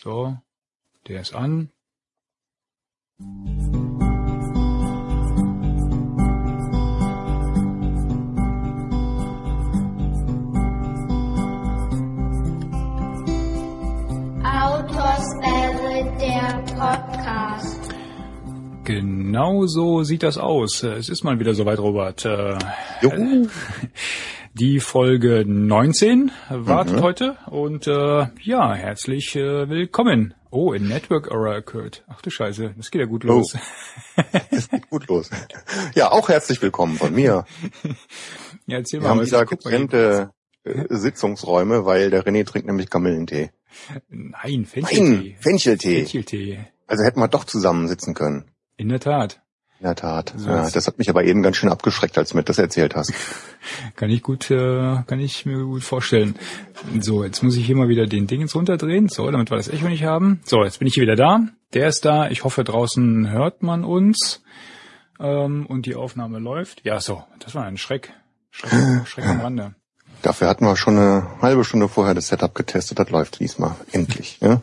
So, der ist an. Autoswelle, der Podcast. Genau so sieht das aus. Es ist mal wieder soweit, Robert. Äh, Juhu. Die Folge 19 wartet Mhm. heute und äh, ja, herzlich äh, willkommen. Oh, in Network Error occurred. Ach du Scheiße, das geht ja gut los. Es geht gut los. Ja, auch herzlich willkommen von mir. Ja, erzähl Wir mal, haben was wieder getrennte äh, Sitzungsräume, weil der René trinkt nämlich Kamillentee. Nein, Fencheltee. Nein, Fencheltee. Fencheltee. Also hätten wir doch zusammen sitzen können. In der Tat. In der Tat. So Ja, das hat mich aber eben ganz schön abgeschreckt, als du mir das erzählt hast. Kann ich gut, äh, kann ich mir gut vorstellen. So, jetzt muss ich hier mal wieder den Ding jetzt runterdrehen. So, damit wir das Echo nicht haben. So, jetzt bin ich hier wieder da. Der ist da. Ich hoffe, draußen hört man uns. Ähm, und die Aufnahme läuft. Ja, so, das war ein Schreck. Schreck, Schreck am Rande. Dafür hatten wir schon eine halbe Stunde vorher das Setup getestet. Das läuft diesmal. Endlich. Ja?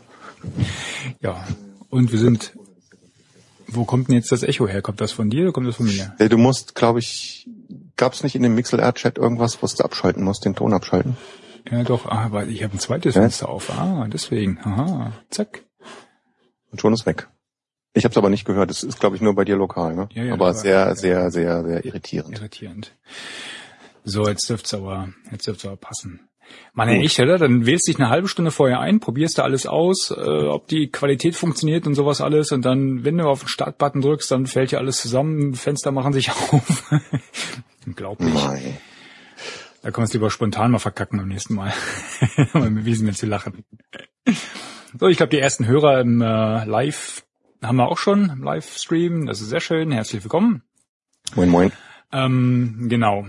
Ja, und wir sind... Wo kommt denn jetzt das Echo her? Kommt das von dir oder kommt das von mir? Äh, Du musst, glaube ich, gab es nicht in dem MixLR-Chat irgendwas, was du abschalten musst, den Ton abschalten? Ja, doch, ah, weil ich habe ein zweites Ja? Fenster auf. Ah, deswegen. Aha, zack. Und schon ist weg. Ich habe es aber nicht gehört. Das ist, glaube ich, nur bei dir lokal. Ne? Ja, ja, aber war- sehr, sehr, sehr, sehr irritierend. Irritierend. So, jetzt dürft's aber, jetzt dürft's aber passen. Mann, ey, echt, oder? Dann wählst dich eine halbe Stunde vorher ein, probierst da alles aus, äh, ob die Qualität funktioniert und sowas alles und dann, wenn du auf den Startbutton drückst, dann fällt ja alles zusammen, Fenster machen sich auf. Unglaublich. Nein. Da kann man es lieber spontan mal verkacken beim nächsten Mal. Mal bewiesen, wenn zu lachen. So, ich glaube, die ersten Hörer im äh, Live haben wir auch schon, im Livestream. Das ist sehr schön. Herzlich willkommen. Moin, moin. Ähm, genau.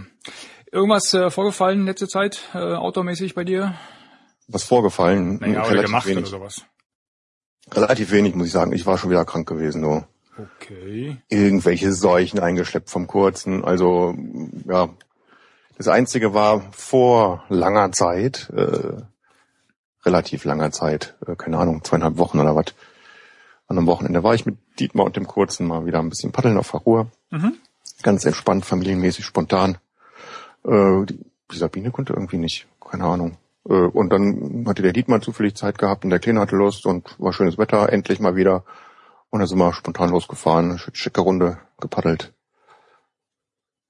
Irgendwas äh, vorgefallen in letzter Zeit, äh, outdoormäßig bei dir? Was vorgefallen? Naja, oder relativ gemacht wenig. oder sowas. Relativ wenig, muss ich sagen. Ich war schon wieder krank gewesen. So. Okay. Irgendwelche Seuchen eingeschleppt vom Kurzen. Also, ja. Das Einzige war vor langer Zeit, äh, relativ langer Zeit, äh, keine Ahnung, zweieinhalb Wochen oder was. An einem Wochenende war ich mit Dietmar und dem Kurzen mal wieder ein bisschen paddeln auf der Ruhr. Mhm. Ganz entspannt, familienmäßig, spontan. Äh, die, die Sabine konnte irgendwie nicht, keine Ahnung. Äh, und dann hatte der Dietmar zufällig Zeit gehabt und der Kleine hatte Lust und war schönes Wetter, endlich mal wieder. Und dann sind wir spontan losgefahren, sch- schicke Runde gepaddelt.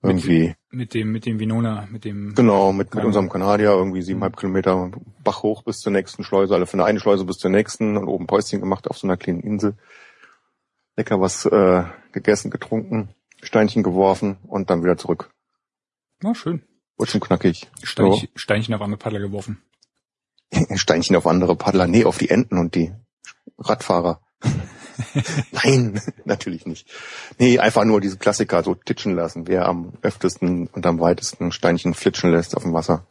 Irgendwie, Mit dem, mit dem Vinona, mit dem. genau, mit, mit unserem Kanadier irgendwie siebeneinhalb Kilometer Bach hoch bis zur nächsten Schleuse, alle von der einen Schleuse bis zur nächsten und oben Päuschen gemacht auf so einer kleinen Insel. Lecker was äh, gegessen, getrunken, Steinchen geworfen und dann wieder zurück. Na, schön. Wurde schon knackig. Steinchen, Steinchen auf andere Paddler geworfen. So. Steinchen auf andere Paddler, nee, auf die Enten und die Radfahrer. Nein, natürlich nicht. Nee, einfach nur diese Klassiker so titschen lassen. Wer am öftesten und am weitesten Steinchen flitschen lässt auf dem Wasser.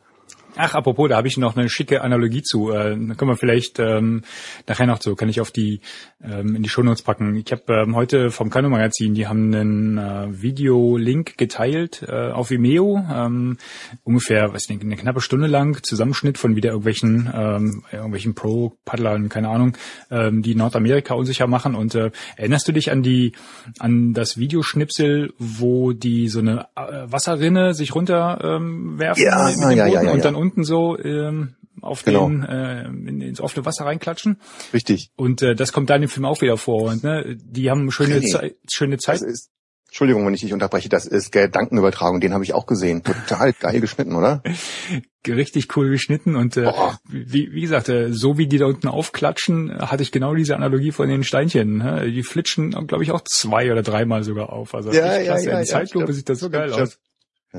Ach, apropos, da habe ich noch eine schicke Analogie zu. Äh, da können wir vielleicht ähm, nachher noch zu, kann ich auf die ähm, in die Shownotes packen. Ich habe ähm, heute vom Kano Magazin, die haben einen äh, Videolink geteilt äh, auf Vimeo, ähm, ungefähr, weiß nicht, eine knappe Stunde lang Zusammenschnitt von wieder irgendwelchen ähm, irgendwelchen Pro-Paddlern, keine Ahnung, ähm, die Nordamerika unsicher machen. Und äh, erinnerst du dich an die an das Videoschnipsel, wo die so eine äh, Wasserrinne sich runter ähm, werfen Ja, mit, dem ja, Boden ja, ja, und dann unten so ähm, auf Genau. den äh, in, ins offene Wasser reinklatschen. Richtig. Und äh, das kommt da in dem Film auch wieder vor. Und ne, die haben schöne Nee. Zeit, schöne Zeit. Ist, Entschuldigung, wenn ich dich unterbreche, das ist Gedankenübertragung, den habe ich auch gesehen. Total geil geschnitten, oder? richtig cool geschnitten und äh, wie, wie gesagt, äh, so wie die da unten aufklatschen, hatte ich genau diese Analogie von den Steinchen. Ne? Die flitschen, glaube ich, auch zwei oder dreimal sogar auf. Also Ja, ja, klasse. ja, In ja, Zeitlupe stimmt. sieht das so geil aus.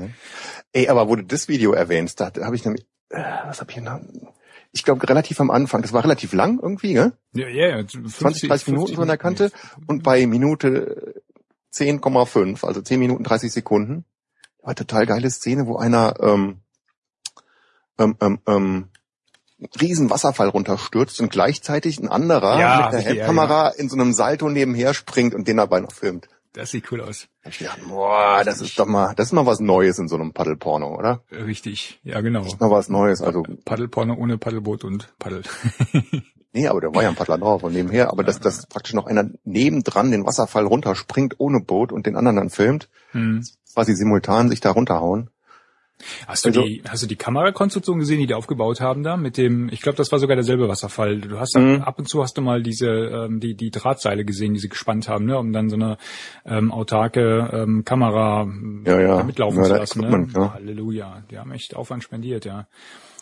Ja. Ey, aber wo du das Video erwähnst, da habe ich nämlich, äh, was habe ich denn? Ich glaube relativ am Anfang, das war relativ lang irgendwie, gell? Ja, ja, ja, 20, 30 Minuten so an der Kante und bei Minute 10,5, also 10 Minuten 30 Sekunden, war total geile Szene, wo einer ähm, ähm, ähm, ähm, riesen Wasserfall runterstürzt und gleichzeitig ein anderer Ja, mit der richtig, ja, Handkamera in so einem Salto nebenher springt und den dabei noch filmt. Das sieht cool aus. Da hab ich gedacht, boah, das ist doch mal, das ist mal was Neues in so einem Paddelporno, oder? Richtig, ja genau. Mal was Neues, also Paddelporno ohne Paddelboot und Paddel. Nee, aber da war ja ein Paddler drauf und nebenher, aber dass, dass praktisch noch einer nebendran den Wasserfall runterspringt ohne Boot und den anderen dann filmt, Hm. quasi simultan sich da runterhauen. Hast du Also- die, hast du die Kamerakonstruktion gesehen, die die aufgebaut haben da mit dem, ich glaube, das war sogar derselbe Wasserfall. Du hast da, Mhm. ab und zu hast du mal diese, ähm, die, die Drahtseile gesehen, die sie gespannt haben, ne, um dann so eine ähm, autarke ähm, Kamera ähm, Ja, ja. mitlaufen Ja, zu lassen. Ne? Equipment, ja. Halleluja, die haben echt Aufwand spendiert, ja.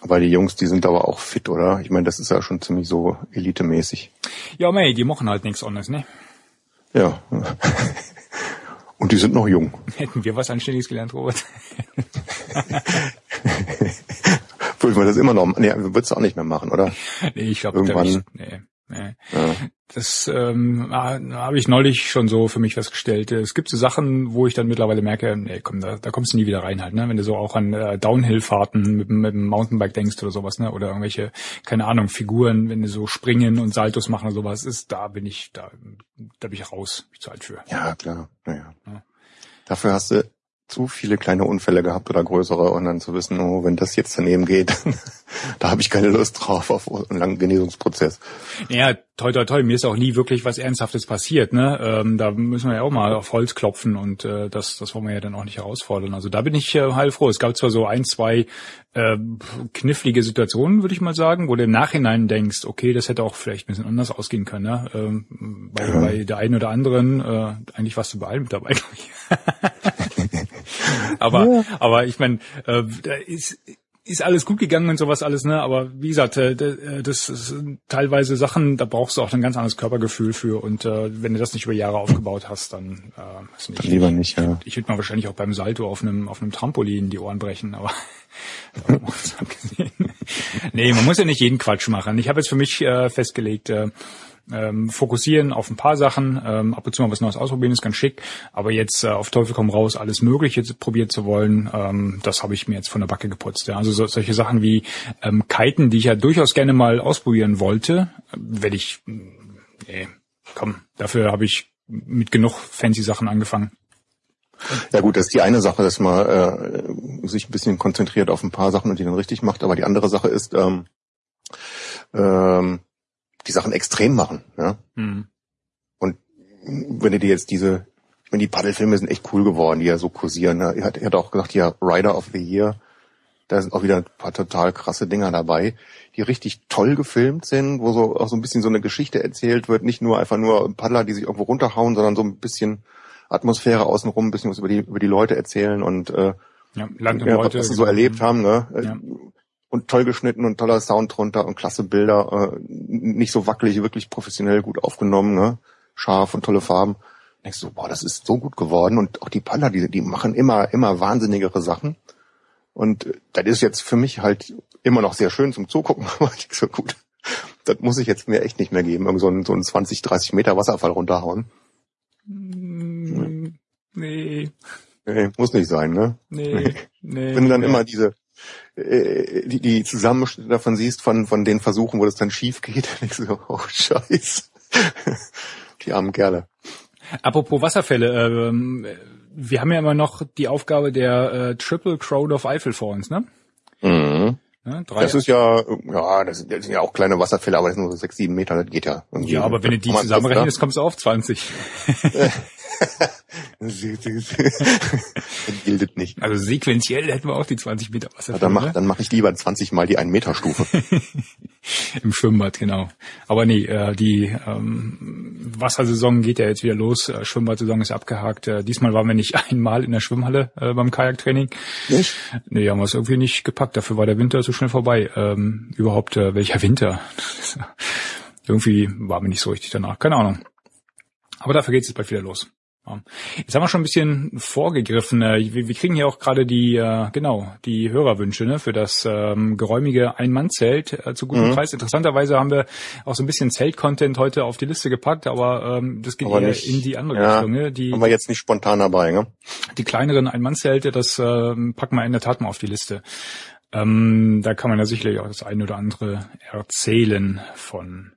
Aber die Jungs, die sind aber auch fit, oder? Ich meine, das ist ja schon ziemlich so elitemäßig. Ja, mei, die machen halt nichts anderes, ne? Ja. Und die sind noch jung. Hätten wir was Anständiges gelernt, Robert? Würde man das immer noch, nee, würdest du auch nicht mehr machen, oder? nee, ich glaube, Irgendwann- nee, nee. Ja. Das ähm, ah, habe ich neulich schon so für mich festgestellt. Es gibt so Sachen, wo ich dann mittlerweile merke, nee, komm, da, da kommst du nie wieder rein halt, ne? Wenn du so auch an äh, Downhill-Fahrten mit, dem- mit dem Mountainbike denkst oder sowas, ne? Oder irgendwelche, keine Ahnung, Figuren, wenn du so springen und Saltos machen oder sowas, ist, da bin ich, da, da bin ich raus, bin ich zu alt für. Ja, klar. Naja. Ja. Dafür hast du zu viele kleine Unfälle gehabt oder größere und dann zu wissen, oh, wenn das jetzt daneben geht, da habe ich keine Lust drauf auf einen langen Genesungsprozess. Ja, toi toi toi, mir ist auch nie wirklich was Ernsthaftes passiert, ne? Ähm, da müssen wir ja auch mal auf Holz klopfen und äh, das, das wollen wir ja dann auch nicht herausfordern. Also da bin ich äh, heilfroh. Es gab zwar so ein, zwei äh, knifflige Situationen, würde ich mal sagen, wo du im Nachhinein denkst, okay, das hätte auch vielleicht ein bisschen anders ausgehen können, ne? Ähm, bei, Ja. bei der einen oder anderen, äh, eigentlich warst du bei allen mit dabei, glaube ich. aber, aber ich meine, äh, da ist ist alles gut gegangen und sowas alles, ne? Aber wie gesagt, äh, äh, das sind teilweise Sachen, da brauchst du auch ein ganz anderes Körpergefühl für. Und äh, wenn du das nicht über Jahre aufgebaut hast, dann äh, ist nicht. Dann lieber nicht, ja. Ich würde mal wahrscheinlich auch beim Salto auf einem auf einem Trampolin die Ohren brechen, aber abgesehen. nee, man muss ja nicht jeden Quatsch machen. Ich habe jetzt für mich äh, festgelegt, äh, ähm, fokussieren auf ein paar Sachen, ähm, ab und zu mal was Neues ausprobieren, ist ganz schick, aber jetzt äh, auf Teufel komm raus, alles Mögliche probiert zu wollen, ähm, das habe ich mir jetzt von der Backe geputzt. Ja. Also so, solche Sachen wie ähm, Kiten, die ich ja durchaus gerne mal ausprobieren wollte, äh, werde ich, mh, nee, komm, dafür habe ich mit genug fancy Sachen angefangen. Ja gut, das ist die eine Sache, dass man äh, sich ein bisschen konzentriert auf ein paar Sachen und die dann richtig macht. Aber die andere Sache ist, ähm, ähm, die Sachen extrem machen. Ja? Hm. Wenn du dir jetzt diese, ich meine, die Paddelfilme sind echt cool geworden, die ja so kursieren. Ne? Er hat, er hat auch gesagt, ja, Rider of the Year, da sind auch wieder ein paar total krasse Dinger dabei, die richtig toll gefilmt sind, wo so auch so ein bisschen so eine Geschichte erzählt wird, nicht nur einfach nur Paddler, die sich irgendwo runterhauen, sondern so ein bisschen Atmosphäre außenrum, ein bisschen was über die über die Leute erzählen und äh, Ja, Land und ja, Leute. was sie so erlebt haben, ne? Ja. Und toll geschnitten und toller Sound drunter und klasse Bilder, äh, nicht so wackelig, wirklich professionell gut aufgenommen, ne? Scharf und tolle Farben. Denkst du, boah, das ist so gut geworden und auch die Paller, die, die machen immer, immer wahnsinnigere Sachen. Und äh, das ist jetzt für mich halt immer noch sehr schön zum Zugucken, aber ich denk so gut. Das muss ich jetzt mir echt nicht mehr geben, irgend so einen, so einen 20, 30 Meter Wasserfall runterhauen. Mm, Nee, Nee, muss nicht sein, ne? nee, nee. Wenn du dann nee. immer diese äh, die, die Zusammenschnitte davon siehst von von den Versuchen, wo das dann schief geht, dann denkst du so, oh Scheiße. Die armen Kerle. Apropos Wasserfälle, ähm, wir haben ja immer noch die Aufgabe der äh, Triple Crowd of Eiffel vor uns, ne? Mhm. Ne? Drei, Das ist ja, ja, das sind, das sind ja auch kleine Wasserfälle, aber das sind nur so sechs, sieben Meter, das geht ja. irgendwie. ja, aber wenn du die zusammenrechnest, kommst du auf 20. das gilt nicht. Also sequenziell hätten wir auch die 20 Meter Ja, Wasserfälle dann mach, ne? dann mach ich lieber 20 mal die 1 Meter Stufe. im Schwimmbad, genau. Aber nee, äh, die ähm, Wassersaison geht ja jetzt wieder los. Äh, Schwimmbadsaison ist abgehakt. Äh, diesmal waren wir nicht einmal in der Schwimmhalle beim Kajaktraining. Nicht? Nee, haben wir es irgendwie nicht gepackt. Dafür war der Winter so schnell vorbei. Ähm, überhaupt, äh, welcher Winter? Äh, irgendwie war mir nicht so richtig danach. Keine Ahnung. Aber dafür geht es jetzt bald wieder los. Ja. Jetzt haben wir schon ein bisschen vorgegriffen. Äh, Wir, wir kriegen hier auch gerade die, äh, genau, die Hörerwünsche ne, für das ähm, geräumige Ein-Mann-Zelt äh, zu gutem Mhm. Preis. Interessanterweise haben wir auch so ein bisschen Zelt-Content heute auf die Liste gepackt, aber ähm, das geht Aber eher nicht- in die andere ja, Richtung. Ne? Die, Haben wir jetzt nicht spontan dabei, ne? die kleineren Ein-Mann-Zelte, das ähm, packen wir in der Tat mal auf die Liste. Ähm, da kann man ja sicherlich auch das eine oder andere erzählen von.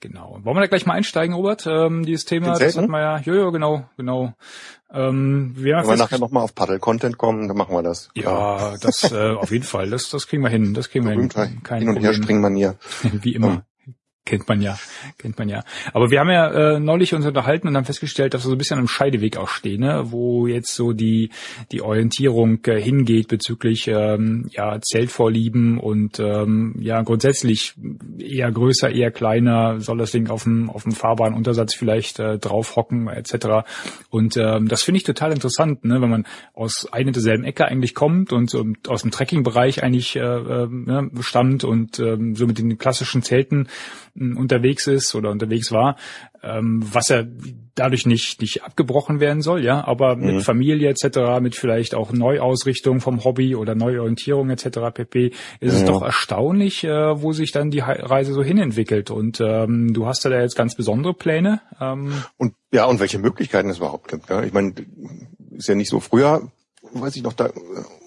Genau. Wollen wir da gleich mal einsteigen, Robert? Ähm, dieses Thema, das hatten wir ja. Jojo, genau, genau. Ähm, wir haben Wenn wir nachher nochmal auf Paddel-Content kommen, dann machen wir das. ja, das äh, auf jeden Fall. Das, das kriegen wir hin. Das kriegen wir hin. Kein Hin- und Problem. Herspringen-Manier. Wie immer. Kennt man ja, kennt man ja. Aber wir haben ja äh, neulich uns unterhalten und haben festgestellt, dass wir so ein bisschen am Scheideweg auch stehen, ne? wo jetzt so die die Orientierung äh, hingeht bezüglich ähm, ja Zeltvorlieben und ähm, ja grundsätzlich eher größer, eher kleiner, soll das Ding auf dem auf dem Fahrbahnuntersatz vielleicht äh, draufhocken etc. Und ähm, das finde ich total interessant, ne? wenn man aus einer derselben Ecke eigentlich kommt und ähm, aus dem Trekkingbereich eigentlich äh, äh, ne, stammt und ähm, so mit den klassischen Zelten unterwegs ist oder unterwegs war, ähm, was er dadurch nicht nicht abgebrochen werden soll, ja, aber mit mhm. Familie etc., mit vielleicht auch Neuausrichtung vom Hobby oder Neuorientierung etc. pp. ist ja. es doch erstaunlich, äh, wo sich dann die Reise so hinentwickelt. Und ähm, du hast da jetzt ganz besondere Pläne. Ähm. Und ja, und welche Möglichkeiten es überhaupt gibt. Ja? Ich meine, ist ja nicht so früher, weiß ich noch, da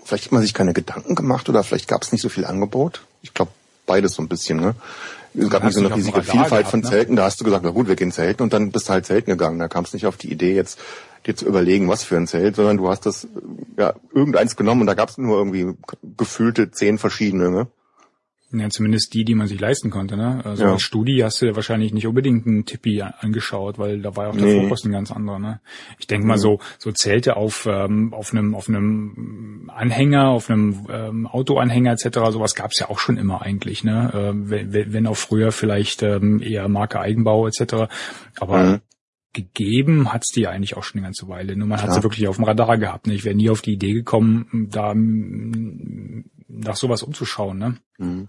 vielleicht hat man sich keine Gedanken gemacht oder vielleicht gab es nicht so viel Angebot. Ich glaube beides so ein bisschen. Ne? Es gab nicht so eine riesige Vielfalt gehabt, von ne? Zelten. Da hast du gesagt, na gut, wir gehen zelten und dann bist du halt zelten gegangen. Da kam es nicht auf die Idee, jetzt dir zu überlegen, was für ein Zelt, sondern du hast das ja irgendeins genommen und da gab es nur irgendwie gefühlte zehn verschiedene. Ne? Ja, zumindest die, die man sich leisten konnte. Ne? Also ja. als Studi hast du ja wahrscheinlich nicht unbedingt einen Tippi angeschaut, weil da war ja auch der nee. Fokus ein ganz anderer. Ne? Ich denke mal so so Zelte auf ähm, auf einem auf einem Anhänger, auf einem ähm, Autoanhänger etc. Sowas gab es ja auch schon immer eigentlich. Ne? Äh, wenn, wenn auch früher vielleicht ähm, eher Marke Eigenbau etc. Aber mhm gegeben hat's die eigentlich auch schon eine ganze Weile. Nur man hat sie wirklich auf dem Radar gehabt. Ne? Ich wäre nie auf die Idee gekommen, da nach sowas umzuschauen. Ne? Mhm.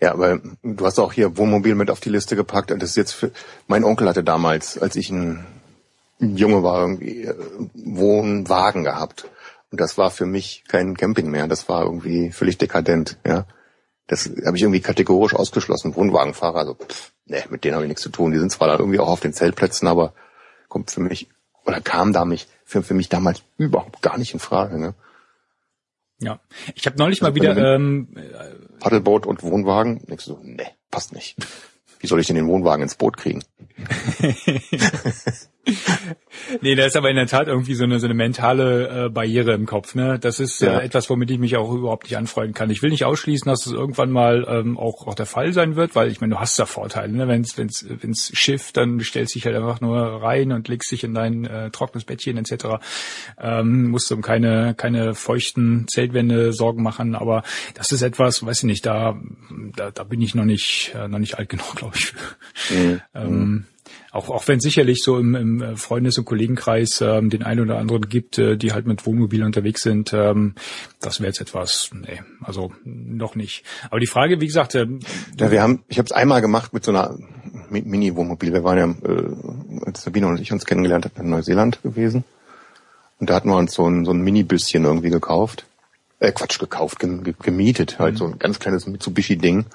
Ja, aber du hast auch hier Wohnmobil mit auf die Liste gepackt. Das ist jetzt für, mein Onkel hatte damals, als ich ein Junge war, irgendwie äh, Wohnwagen gehabt. Und das war für mich kein Camping mehr. Das war irgendwie völlig dekadent, ja. Das habe ich irgendwie kategorisch ausgeschlossen. Wohnwagenfahrer, also pff, ne, mit denen habe ich nichts zu tun. Die sind zwar dann irgendwie auch auf den Zeltplätzen, aber kommt für mich oder kam da mich für, für mich damals überhaupt gar nicht in Frage. Ne? Ja, ich habe neulich also mal wieder ähm, Paddelboot und Wohnwagen. Denkst du nee, passt nicht. Wie soll ich denn den Wohnwagen ins Boot kriegen? nee, da ist aber in der Tat irgendwie so eine, so eine mentale äh, Barriere im Kopf. Ne? Das ist äh, ja. etwas, womit ich mich auch überhaupt nicht anfreunden kann. Ich will nicht ausschließen, dass es irgendwann mal ähm, auch, auch der Fall sein wird, weil ich meine, du hast da Vorteile. Ne? Wenn es wenn's, wenn's Schiff, dann stellst dich halt einfach nur rein und legst dich in dein äh, trockenes Bettchen etc. Ähm, musst du um keine, keine feuchten Zeltwände Sorgen machen. Aber das ist etwas, weiß ich nicht, da, da, da bin ich noch nicht, äh, noch nicht alt genug, glaube ich. Mhm. Ähm, auch, auch wenn es sicherlich so im, im äh, Freundes- und Kollegenkreis ähm, den einen oder anderen gibt, äh, die halt mit Wohnmobil unterwegs sind, ähm, das wäre jetzt etwas, nee, also noch nicht. Aber die Frage, wie gesagt, äh, ja, wir haben, ich habe es einmal gemacht mit so einer Mini-Wohnmobil. Wir waren ja, äh, als Sabine und ich uns kennengelernt haben, in Neuseeland gewesen. Und da hatten wir uns so ein, so ein Mini-Büsschen irgendwie gekauft. Äh, Quatsch, gekauft, gemietet, halt mhm. so ein ganz kleines Mitsubishi-Ding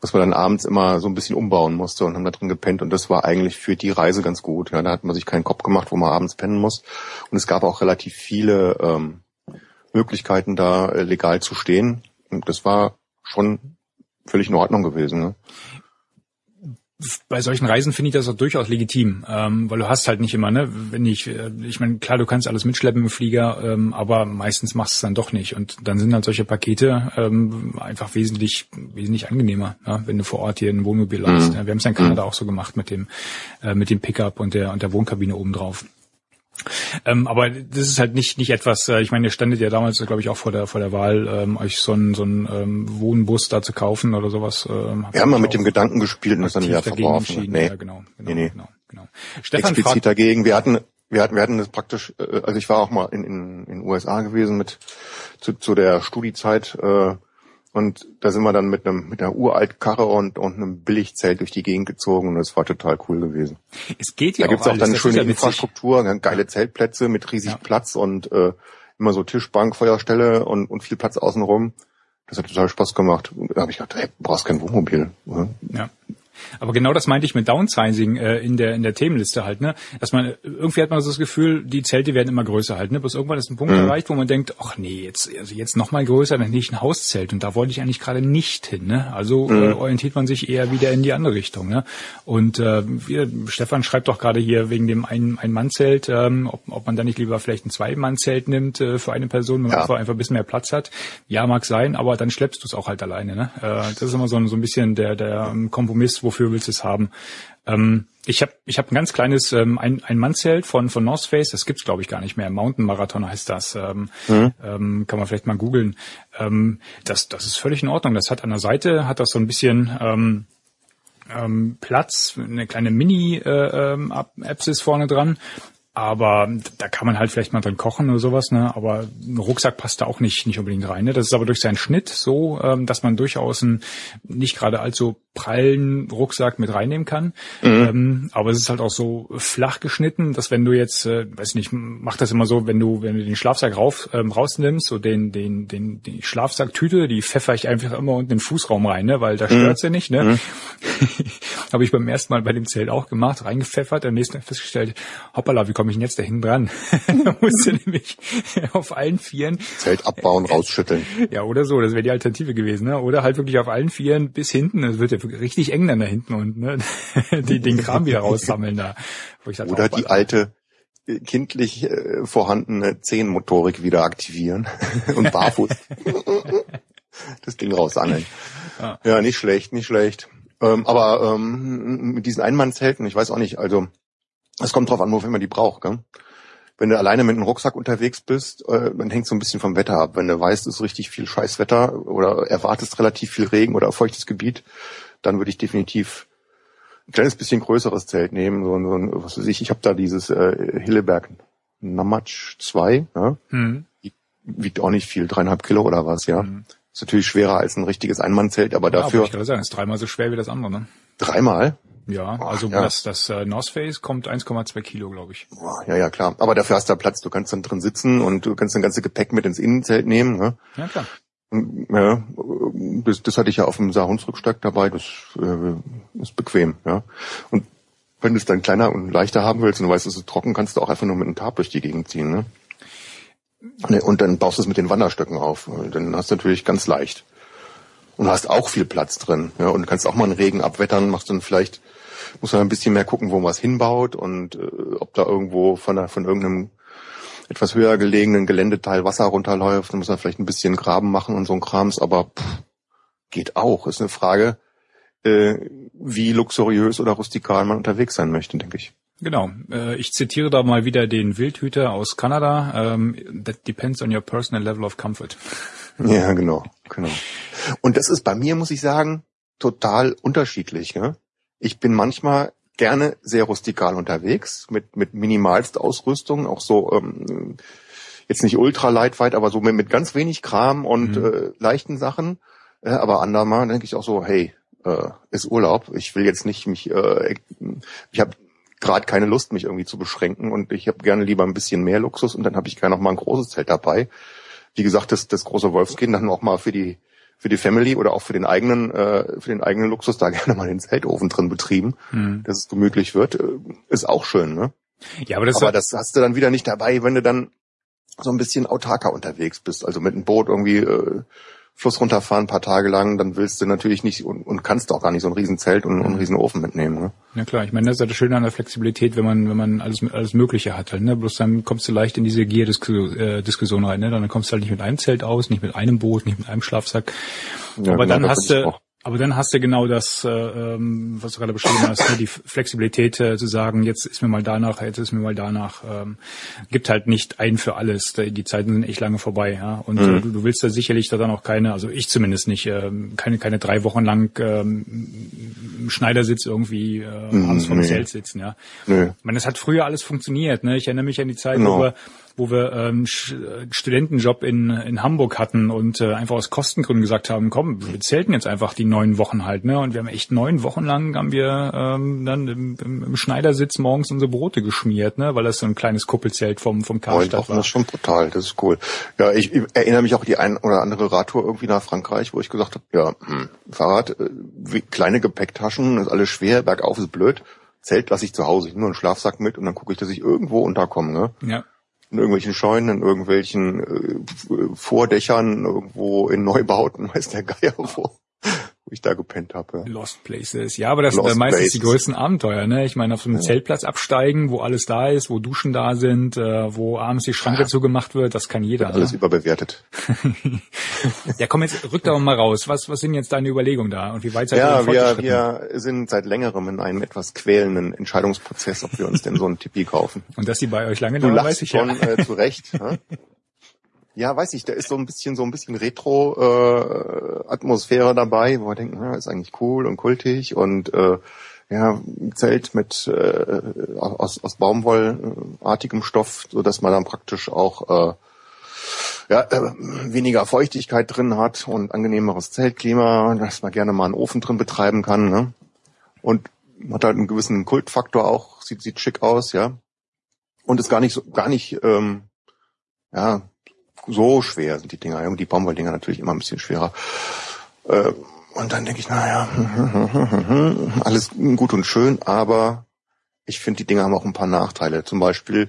was man dann abends immer so ein bisschen umbauen musste und haben da drin gepennt und das war eigentlich für die Reise ganz gut. Ja, da hat man sich keinen Kopf gemacht, wo man abends pennen muss. Und es gab auch relativ viele ähm, Möglichkeiten, da äh, legal zu stehen. Und das war schon völlig in Ordnung gewesen. Ne? Bei solchen Reisen finde ich das auch durchaus legitim, ähm, weil du hast halt nicht immer, ne, wenn ich, äh, ich meine, klar, du kannst alles mitschleppen im Flieger, ähm, aber meistens machst du es dann doch nicht. Und dann sind halt solche Pakete ähm, einfach wesentlich, wesentlich angenehmer, ja, wenn du vor Ort hier ein Wohnmobil hast. Mhm. Ja, wir haben es ja in Kanada mhm. auch so gemacht mit dem, äh, mit dem Pickup und der und der Wohnkabine oben drauf. Ähm, aber das ist halt nicht nicht etwas. Äh, ich meine, ihr standet ja damals, glaube ich, auch vor der vor der Wahl, ähm, euch so einen so einen ähm, Wohnbus da zu kaufen oder sowas. Ähm, Wir haben mal mit dem Gedanken gespielt und das dann wieder verworfen. Nee. Ja, genau, genau, nee, nee. genau, genau. Stefan Explizit fragt, dagegen. Wir hatten wir hatten wir hatten das praktisch. Äh, also ich war auch mal in in in USA gewesen mit zu, zu der Studiezeit. Äh, und da sind wir dann mit einem mit einer uralt Karre und, und einem Billigzelt durch die Gegend gezogen und es war total cool gewesen. Es geht ja da gibt's auch, auch dann eine schöne ja Infrastruktur, geile Zeltplätze mit riesig ja. Platz und äh, immer so Tischbank, Feuerstelle und, und viel Platz außenrum. Das hat total Spaß gemacht. Da habe ich gedacht, hey, brauchst kein Wohnmobil. Oder? Ja. Aber genau das meinte ich mit Downsizing äh, in der in der Themenliste halt, ne? Dass man irgendwie hat man so das Gefühl, die Zelte werden immer größer halt, ne? Bis irgendwann ist ein Punkt mhm. erreicht, wo man denkt, ach nee, jetzt also jetzt noch mal größer, dann nicht ein Hauszelt und da wollte ich eigentlich gerade nicht hin, ne? Also äh, mhm. äh, orientiert man sich eher wieder in die andere Richtung, ne? Und äh, wir, Stefan schreibt doch gerade hier wegen dem ein ein Mann-Zelt, ähm, ob, ob man da nicht lieber vielleicht ein Zwei-Mann-Zelt nimmt äh, für eine Person, wenn man ja. einfach, ein bisschen mehr Platz hat. Ja, mag sein, aber dann schleppst du es auch halt alleine, ne? Äh, das ist immer so, so ein bisschen der der Kompromiss, wo wofür willst du es haben? Ähm, ich habe ich hab ein ganz kleines ähm, ein, ein Manzelt von von North Face, das gibt's glaube ich gar nicht mehr. Mountain Marathon heißt das. Ähm, mhm. ähm, kann man vielleicht mal googeln. Ähm, das das ist völlig in Ordnung. Das hat an der Seite hat das so ein bisschen ähm, ähm, Platz, eine kleine Mini-Apsis äh, ähm, vorne dran aber da kann man halt vielleicht mal drin kochen oder sowas, ne? Aber ein Rucksack passt da auch nicht nicht unbedingt rein. Ne? Das ist aber durch seinen Schnitt so, ähm, dass man durchaus einen nicht gerade allzu prallen Rucksack mit reinnehmen kann. Mhm. Ähm, aber es ist halt auch so flach geschnitten, dass wenn du jetzt, äh, weiß nicht, mach das immer so, wenn du wenn du den Schlafsack rauf, ähm, rausnimmst, so den den den die Schlafsacktüte, die pfeffer ich einfach immer unten in den Fußraum rein, ne? Weil da mhm. stört's ja nicht, ne? Mhm. Habe ich beim ersten Mal bei dem Zelt auch gemacht, reingepfeffert, am nächsten Tag festgestellt, hoppala, wie komme ich denn jetzt dahin dran? da musste nämlich auf allen Vieren Zelt abbauen, rausschütteln. Ja, oder so, das wäre die Alternative gewesen, ne? Oder halt wirklich auf allen Vieren bis hinten, das wird ja richtig eng dann da hinten und ne? die, den Kram wieder raussammeln da. Dachte, oder die alte äh, kindlich äh, vorhandene Zehenmotorik wieder aktivieren und barfuß das Ding rausangeln. Ja. ja, nicht schlecht, nicht schlecht. Ähm, aber ähm, mit diesen Einmannzelten, ich weiß auch nicht, also es kommt drauf an, wofür man die braucht. Gell? Wenn du alleine mit einem Rucksack unterwegs bist, äh, dann hängt so ein bisschen vom Wetter ab. Wenn du weißt, es ist richtig viel Scheißwetter oder erwartest relativ viel Regen oder feuchtes Gebiet, dann würde ich definitiv ein kleines bisschen größeres Zelt nehmen. So, so ein, was weiß ich, ich habe da dieses äh, Hilleberg Namatsch 2, ja? Mhm. wiegt auch nicht viel, dreieinhalb Kilo oder was, ja. Mhm. Ist natürlich schwerer als ein richtiges Einmannzelt, aber ja, dafür. Aber ich kann sagen, ist dreimal so schwer wie das andere, ne? Dreimal? Ja, also ja. das, das äh, North Face kommt 1,2 Kilo, glaube ich. Ja, ja, klar. Aber dafür hast du Platz. Du kannst dann drin sitzen und du kannst dein ganze Gepäck mit ins Innenzelt nehmen. Ne? Ja, klar. Ja, das, das hatte ich ja auf dem Saarhunsrücksteig dabei. Das äh, ist bequem. Ja. Und wenn du es dann kleiner und leichter haben willst und du weißt, es ist trocken, kannst du auch einfach nur mit einem Tarp durch die Gegend ziehen. Ne? ne und dann baust du es mit den Wanderstöcken auf. Dann hast du natürlich ganz leicht. Und hast auch viel Platz drin. Ja, und kannst auch mal einen Regen abwettern, machst dann vielleicht muss man ein bisschen mehr gucken, wo man was hinbaut und äh, ob da irgendwo von, der, von irgendeinem etwas höher gelegenen Geländeteil Wasser runterläuft, dann muss man vielleicht ein bisschen Graben machen und so ein Krams, aber pff, geht auch. Ist eine Frage, äh, wie luxuriös oder rustikal man unterwegs sein möchte, denke ich. Genau. Äh, ich zitiere da mal wieder den Wildhüter aus Kanada. Ähm, that depends on your personal level of comfort. Ja, genau, genau. Und das ist bei mir, muss ich sagen, total unterschiedlich. Ne? Ich bin manchmal gerne sehr rustikal unterwegs, mit, mit minimalst Ausrüstung, auch so ähm, jetzt nicht ultra lightweight, aber so mit, mit ganz wenig Kram und mhm. äh, leichten Sachen. Äh, aber andermal denke ich auch so, hey, äh, ist Urlaub. Ich will jetzt nicht mich, äh, ich habe gerade keine Lust, mich irgendwie zu beschränken und ich habe gerne lieber ein bisschen mehr Luxus und dann habe ich gerne noch mal ein großes Zelt dabei. Wie gesagt, das, das große Wolfskin dann auch mal für die für die Family oder auch für den eigenen, äh, für den eigenen Luxus da gerne mal den Zeltofen drin betrieben, mhm. dass es gemütlich wird, äh, ist auch schön, ne? Ja, aber das, aber das hast du dann wieder nicht dabei, wenn du dann so ein bisschen autarker unterwegs bist, also mit einem Boot irgendwie äh, Fluss runterfahren, ein paar Tage lang, dann willst du natürlich nicht und, und kannst auch gar nicht so ein Riesenzelt und, und einen mhm. Riesenofen mitnehmen. Ne? Ja klar, ich meine, das ist ja das Schöne an der Flexibilität, wenn man, wenn man alles, alles Mögliche hat halt, ne? Bloß dann kommst du leicht in diese Gier-Diskussion rein, ne? Dann kommst du halt nicht mit einem Zelt aus, nicht mit einem Boot, nicht mit einem Schlafsack. Ja, Aber genau, dann hast du, aber dann hast du genau das, äh, ähm, was du gerade beschrieben hast, ne? die Flexibilität äh, zu sagen, jetzt ist mir mal danach, jetzt ist mir mal danach. Ähm, gibt halt nicht ein für alles. Die Zeiten sind echt lange vorbei. Ja? Und mhm. äh, du, du, willst da sicherlich da dann auch keine, also ich zumindest nicht, äh, keine, keine drei Wochen lang ähm, im Schneidersitz irgendwie äh, mhm, abends vom nee. Zelt sitzen. Ja? Nee. Ich meine, das hat früher alles funktioniert. Ne? Ich erinnere mich an die Zeit, no. wo wir wo wir ähm, Studentenjob in, in Hamburg hatten und äh, einfach aus Kostengründen gesagt haben, komm, wir zelten jetzt einfach die neun Wochen halt, ne? Und wir haben echt neun Wochen lang haben wir ähm, dann im, im, Schneidersitz morgens unsere Brote geschmiert, ne? Weil das so ein kleines Kuppelzelt vom vom Karstadt war. Das ist schon brutal, das ist cool. Ja, ich, ich erinnere mich auch die ein oder andere Radtour irgendwie nach Frankreich, wo ich gesagt habe, ja, hm, Fahrrad, äh, wie, kleine Gepäcktaschen, ist alles schwer, bergauf ist blöd. Zelt lasse ich zu Hause, ich nur einen Schlafsack mit und dann gucke ich, dass ich irgendwo unterkomme. Ne? Ja in irgendwelchen Scheunen, in irgendwelchen äh, Vordächern, irgendwo in Neubauten, weiß der Geier wo. Wo ich da gepennt habe. Ja. Lost Places. Ja, aber das Lost sind dann meistens Places. die größten Abenteuer, ne? Ich meine, auf so einem Zeltplatz absteigen, wo alles da ist, wo Duschen da sind, äh, wo abends die Schranke zugemacht wird, das kann jeder. Alles Ne? überbewertet. Ja, komm jetzt, rück da mal raus. Was, was sind jetzt deine Überlegungen da? Und wie weit seid ihr Ja, wir, wir sind seit längerem in einem etwas quälenden Entscheidungsprozess, ob wir uns denn so ein Tipi kaufen. Und dass die bei euch lange lachst weiß ich schon ja. äh, zu Recht. Ja, weiß ich, da ist so ein bisschen so ein bisschen Retro äh, Atmosphäre dabei, wo man denkt, na, ist eigentlich cool und kultig und äh, ja, Zelt mit äh, aus, aus Baumwollartigem Stoff, so dass man dann praktisch auch äh, ja, äh, weniger Feuchtigkeit drin hat und angenehmeres Zeltklima, dass man gerne mal einen Ofen drin betreiben kann. Ne? Und hat halt einen gewissen Kultfaktor auch, sieht, sieht schick aus, ja. Und ist gar nicht so, gar nicht, ähm, ja, so schwer sind die Dinger. Ja, Die Baumwolldinger natürlich immer ein bisschen schwerer. Äh, und dann denke ich, naja, alles gut und schön, aber ich finde, die Dinger haben auch ein paar Nachteile. Zum Beispiel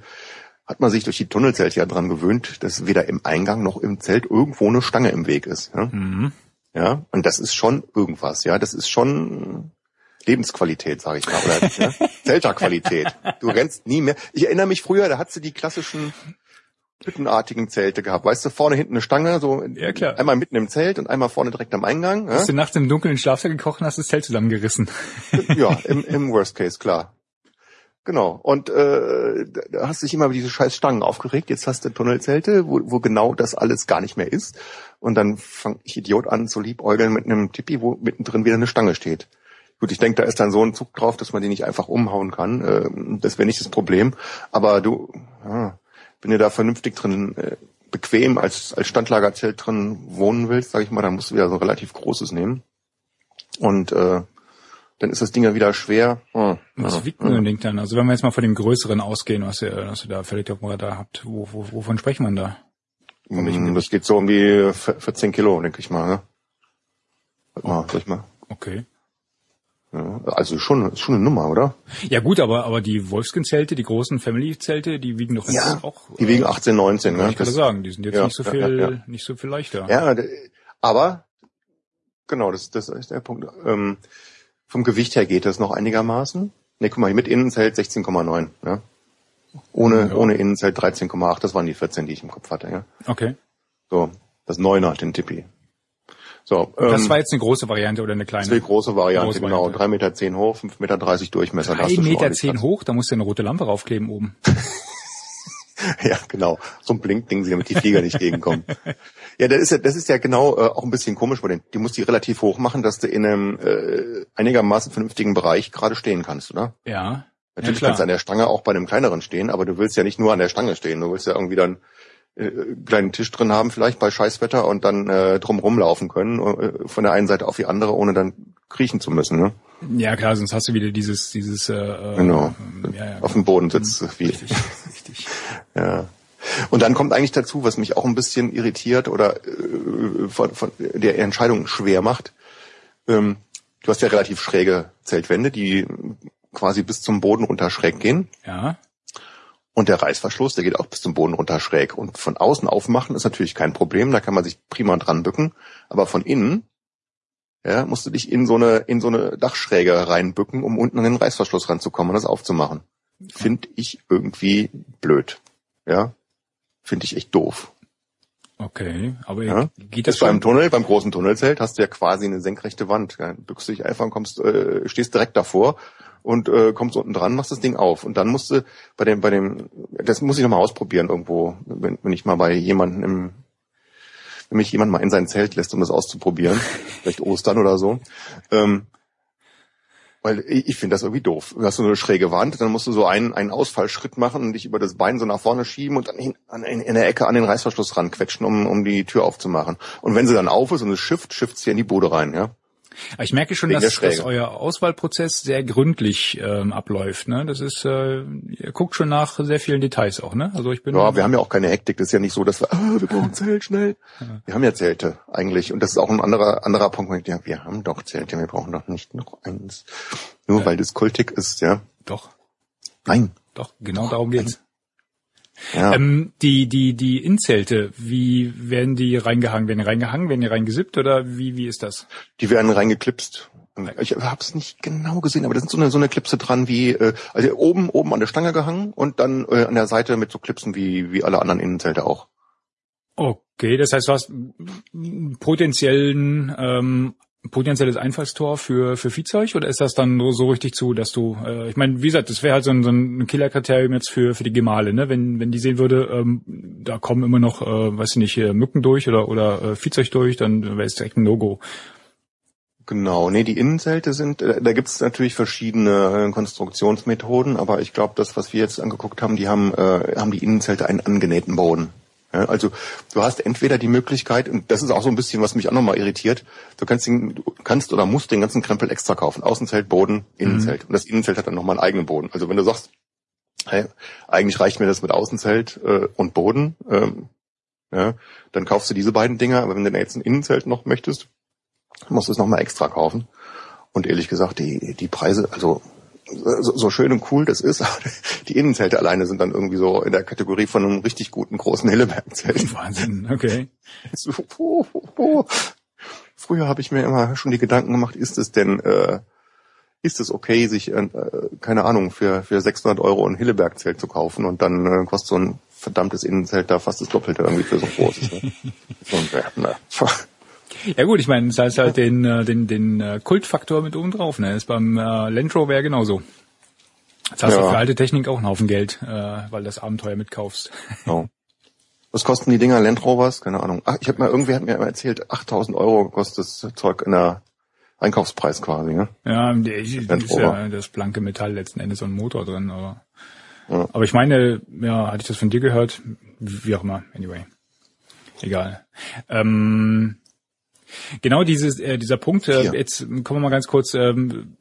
hat man sich durch die Tunnelzelte ja dran gewöhnt, dass weder im Eingang noch im Zelt irgendwo eine Stange im Weg ist. Ja? Mhm. Ja, und das ist schon irgendwas, ja, das ist schon Lebensqualität, sage ich mal, oder ja? Zelterqualität. Du rennst nie mehr. Ich erinnere mich früher, da hattest du die klassischen hüttenartigen Zelte gehabt. Weißt du, vorne hinten eine Stange, so Ja, klar. einmal mitten im Zelt und einmal vorne direkt am Eingang. Ja, Bist du nachts im Dunkeln in Schlafsack gekocht und hast das Zelt zusammengerissen. ja im, im Worst Case, klar. Genau. Und äh, da- hast du dich immer über diese scheiß Stangen aufgeregt. Jetzt hast du Tunnelzelte, wo, wo genau das alles gar nicht mehr ist. Und dann fang ich Idiot an zu liebäugeln mit einem Tipi, wo mittendrin wieder eine Stange steht. Gut, ich denke, da ist dann so ein Zug drauf, dass man die nicht einfach umhauen kann. Äh, das wäre nicht das Problem. Aber du, ja, wenn du da vernünftig drin äh, bequem als, als Standlagerzelt drin wohnen willst, sage ich mal, dann musst du wieder so ein relativ großes nehmen. Und äh, dann ist das Ding ja wieder schwer. Hm. Was wiegt denn so ein Ding dann? Also wenn wir jetzt mal von dem Größeren ausgehen, was ihr, was ihr da völlig auf dem Radar habt, wo, wo, wovon spricht man da? Mm, Das geht so um die 14 Kilo, denke ich mal. Ne? Mal, soll ich mal? Okay. Ja, also schon, schon eine Nummer, oder? Ja gut, aber aber die Wolfskin-Zelte, die großen Family-Zelte, die wiegen doch jetzt auch. Die wiegen 18, 19. Kann Ne? ich gerade Das, sagen, die sind jetzt ja, nicht so ja, viel, ja, ja. nicht so viel leichter. ja, aber genau, das, das ist der Punkt. Ähm, vom Gewicht her geht das noch einigermaßen. Ne, guck mal, hier mit Innenzelt 16,9. Ja? Ohne, Ja. ohne Innenzelt 13,8. Das waren die 14, die ich im Kopf hatte. Ja? Okay. So, das Neuner, den Tippi. So, Das ähm, war jetzt eine große Variante oder eine das ist die kleine? große Variante, Große genau. Variante. Drei Meter zehn hoch, fünf Meter dreißig Durchmesser. da hast Drei du schon Meter ordentlich zehn hoch, da musst du eine rote Lampe raufkleben oben. Ja, genau. So ein Blinkding, damit die Flieger nicht gegenkommen. Ja, das ist ja, das ist ja genau äh, auch ein bisschen komisch, weil die musst die relativ hoch machen, dass du in einem äh, einigermaßen vernünftigen Bereich gerade stehen kannst, oder? Ja. Natürlich ja, kannst du an der Stange auch bei einem kleineren stehen, aber du willst ja nicht nur an der Stange stehen, du willst ja irgendwie dann äh, einen kleinen Tisch drin haben, vielleicht bei Scheißwetter und dann äh, drum rumlaufen können, äh, von der einen Seite auf die andere, ohne dann kriechen zu müssen. Ne? Ja klar, sonst hast du wieder dieses, dieses, äh, äh, Genau. Ja, ja, Auf dem Boden sitzt wie. richtig, richtig. Ja. Und dann kommt eigentlich dazu, was mich auch ein bisschen irritiert oder äh, von, von der Entscheidung schwer macht. Ähm, du hast ja relativ schräge Zeltwände, die quasi bis zum Boden runter schräg gehen. Ja. Und der Reißverschluss, der geht auch bis zum Boden runter schräg. Und von außen aufmachen ist natürlich kein Problem, da kann man sich prima dran bücken. Aber von innen ja, musst du dich in so eine, in so eine Dachschräge reinbücken, um unten an den Reißverschluss ranzukommen und das aufzumachen. Finde ich irgendwie blöd. Ja, finde ich echt doof. Okay, aber Ja? geht Das das beim? Tunnel, beim großen Tunnelzelt hast du ja quasi eine senkrechte Wand. Ja, bückst dich einfach und kommst, äh, stehst direkt davor und äh, kommst unten dran, machst das Ding auf. Und dann musst du bei dem, bei dem, das muss ich nochmal ausprobieren irgendwo, wenn, wenn ich mal bei jemandem im, wenn mich jemand mal in sein Zelt lässt, um das auszuprobieren, vielleicht Ostern oder so. Ähm, weil ich, ich finde das irgendwie doof. Du hast so eine schräge Wand, dann musst du so einen, einen Ausfallschritt machen und dich über das Bein so nach vorne schieben und dann an, in, in der Ecke an den Reißverschluss ranquetschen, um, um die Tür aufzumachen. Und wenn sie dann auf ist und es schifft, schifft sie in die Bude rein, ja. Aber Ich merke schon, dass, dass euer Auswahlprozess sehr gründlich ähm, abläuft. Ne? Das ist, äh, ihr guckt schon nach sehr vielen Details auch, ne? Also ich bin Ja, wir haben ja auch keine Hektik. Das ist ja nicht so, dass wir, ah, wir brauchen Zelt schnell. Wir haben ja Zelte eigentlich. Und das ist auch ein anderer, anderer Punkt. Ja, wir haben doch Zelte. Wir brauchen doch nicht noch eins. Nur weil das kultig ist, ja. doch, Nein. doch, genau darum geht's. Ja. Ähm, die, die, die Innenzelte, wie werden die reingehangen? Werden die reingehangen, werden die reingesippt oder wie, wie ist das? Die werden reingeklipst. Ich habe es nicht genau gesehen, aber da sind so eine, so eine Klipse dran wie, äh, also oben, oben an der Stange gehangen und dann äh, an der Seite mit so Klipsen wie, wie alle anderen Innenzelte auch. Okay, das heißt, du hast potenziellen ähm, potenzielles Einfallstor für für Viehzeug oder ist das dann nur so richtig zu, dass du, äh, ich meine, wie gesagt, das wäre halt so ein, so ein Killerkriterium jetzt für für die Gemale, ne? Wenn wenn die sehen würde, ähm, da kommen immer noch, äh, weiß ich nicht, Mücken durch oder oder äh, Viehzeug durch, dann wäre es direkt ein No-Go. Genau, nee, die Innenzelte sind, äh, da gibt es natürlich verschiedene äh, Konstruktionsmethoden, aber ich glaube, das, was wir jetzt angeguckt haben, die haben, äh, haben die Innenzelte einen angenähten Boden. Ja, also du hast entweder die Möglichkeit, und das ist auch so ein bisschen, was mich auch nochmal irritiert, du kannst, den, du kannst oder musst den ganzen Krempel extra kaufen. Außenzelt, Boden, Innenzelt. Mhm. Und das Innenzelt hat dann nochmal einen eigenen Boden. Also wenn du sagst, hey, eigentlich reicht mir das mit Außenzelt äh, und Boden, ähm, ja, dann kaufst du diese beiden Dinger, aber wenn du jetzt ein Innenzelt noch möchtest, musst du es nochmal extra kaufen. Und ehrlich gesagt, die, die Preise, also so, so schön und cool das ist, die Innenzelte alleine sind dann irgendwie so in der Kategorie von einem richtig guten großen Hilleberg-Zelt. Wahnsinn, okay. So, oh, oh, oh. Früher habe ich mir immer schon die Gedanken gemacht, ist es denn, äh, ist es okay, sich, äh, keine Ahnung, für, für 600 Euro ein Hilleberg-Zelt zu kaufen und dann äh, kostet so ein verdammtes Innenzelt da fast das Doppelte irgendwie für so groß. Ne? so ein, ne. Ja gut, ich meine, das heißt halt den, äh, den, den äh, Kultfaktor mit oben drauf. Ne? Das ist beim äh, Land Rover genauso. Jetzt hast ja. du für alte Technik auch einen Haufen Geld, äh, weil du das Abenteuer mitkaufst. Oh. Was kosten die Dinger Land Rovers? Keine Ahnung. Ach, ich habe mal irgendwie hat mir erzählt, 8000 Euro kostet das Zeug in der Einkaufspreis quasi. Ne? Ja, der, ist ja das blanke Metall letzten Endes so ein Motor drin. Aber, ja. aber ich meine, ja, hatte ich das von dir gehört? Wie auch immer. Anyway, egal. Ähm, Genau dieses, äh, dieser Punkt, äh, jetzt kommen wir mal ganz kurz ähm,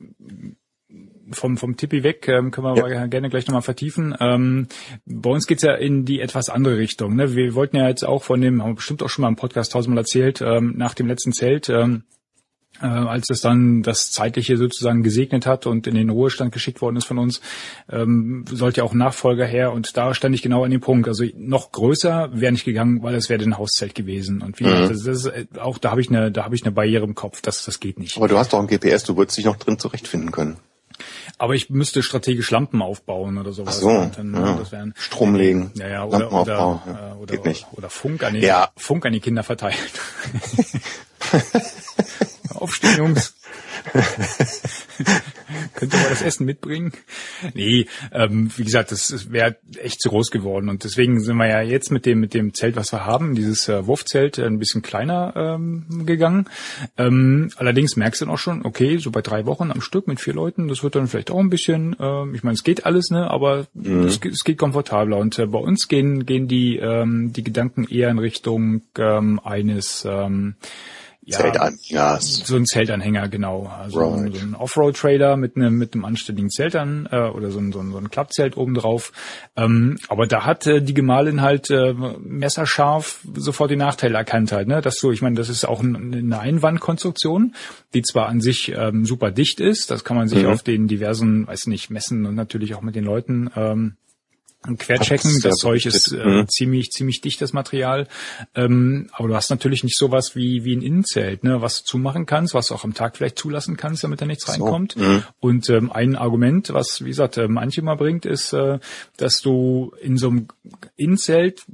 vom, vom Tippi weg, ähm, können wir ja. gerne gleich nochmal vertiefen. Ähm, bei uns geht's ja in die etwas andere Richtung. Ne? Wir wollten ja jetzt auch von dem, haben wir bestimmt auch schon mal im Podcast tausendmal erzählt, ähm, nach dem letzten Zelt, ähm, äh, als es dann das Zeitliche sozusagen gesegnet hat und in den Ruhestand geschickt worden ist von uns, ähm, sollte ja auch Nachfolger her und da stand ich genau an dem Punkt. Also noch größer wäre nicht gegangen, weil es wäre ein Hauszelt gewesen. Und wie mhm. das, das ist, äh, auch da habe ich eine, da habe ich eine Barriere im Kopf, das, das geht nicht. Aber du hast doch ein GPS, du würdest dich noch drin zurechtfinden können. Aber ich müsste strategisch Lampen aufbauen oder sowas. Ach so, dann, ja. wären, Strom legen. Ja, ja, oder, oder, ja. Äh, oder, Geht nicht. oder Funk an die, ja. Funk an die Kinder verteilen. Aufstehen, Jungs. Könnt ihr mal das Essen mitbringen? Nee, ähm, wie gesagt, das wäre echt zu groß geworden. Und deswegen sind wir ja jetzt mit dem, mit dem Zelt, was wir haben, dieses äh, Wurfzelt, äh, ein bisschen kleiner ähm, gegangen. Ähm, allerdings merkst du dann auch schon, okay, so bei drei Wochen am Stück mit vier Leuten, das wird dann vielleicht auch ein bisschen, ähm, ich meine, es geht alles, ne, aber mhm. es, es, geht komfortabler. Und äh, bei uns gehen, gehen die, ähm, die Gedanken eher in Richtung ähm, eines ähm, ja, Zeltanhänger. So ein Zeltanhänger, genau. Also right. so ein Offroad-Trailer mit einem mit einem anständigen Zelt an äh, oder so ein, so ein, so ein Klappzelt oben drauf. Ähm, aber da hat äh, die Gemahlin halt äh, messerscharf sofort die Nachteile erkannt halt, ne? Dass du, ich meine, das ist auch ein, eine Einwandkonstruktion, die zwar an sich ähm, super dicht ist, das kann man sich mhm. auf den diversen, weiß nicht, messen und natürlich auch mit den Leuten ähm, querchecken. Das Zeug ist äh, mhm. ziemlich, ziemlich dichtes Material. Ähm, aber du hast natürlich nicht sowas wie, wie ein Innenzelt, ne, was du zumachen kannst, was du auch am Tag vielleicht zulassen kannst, damit da nichts reinkommt. So. Mhm. Und ähm, ein Argument, was, wie gesagt, äh, manche mal bringt, ist, äh, dass du in so einem Innenzelt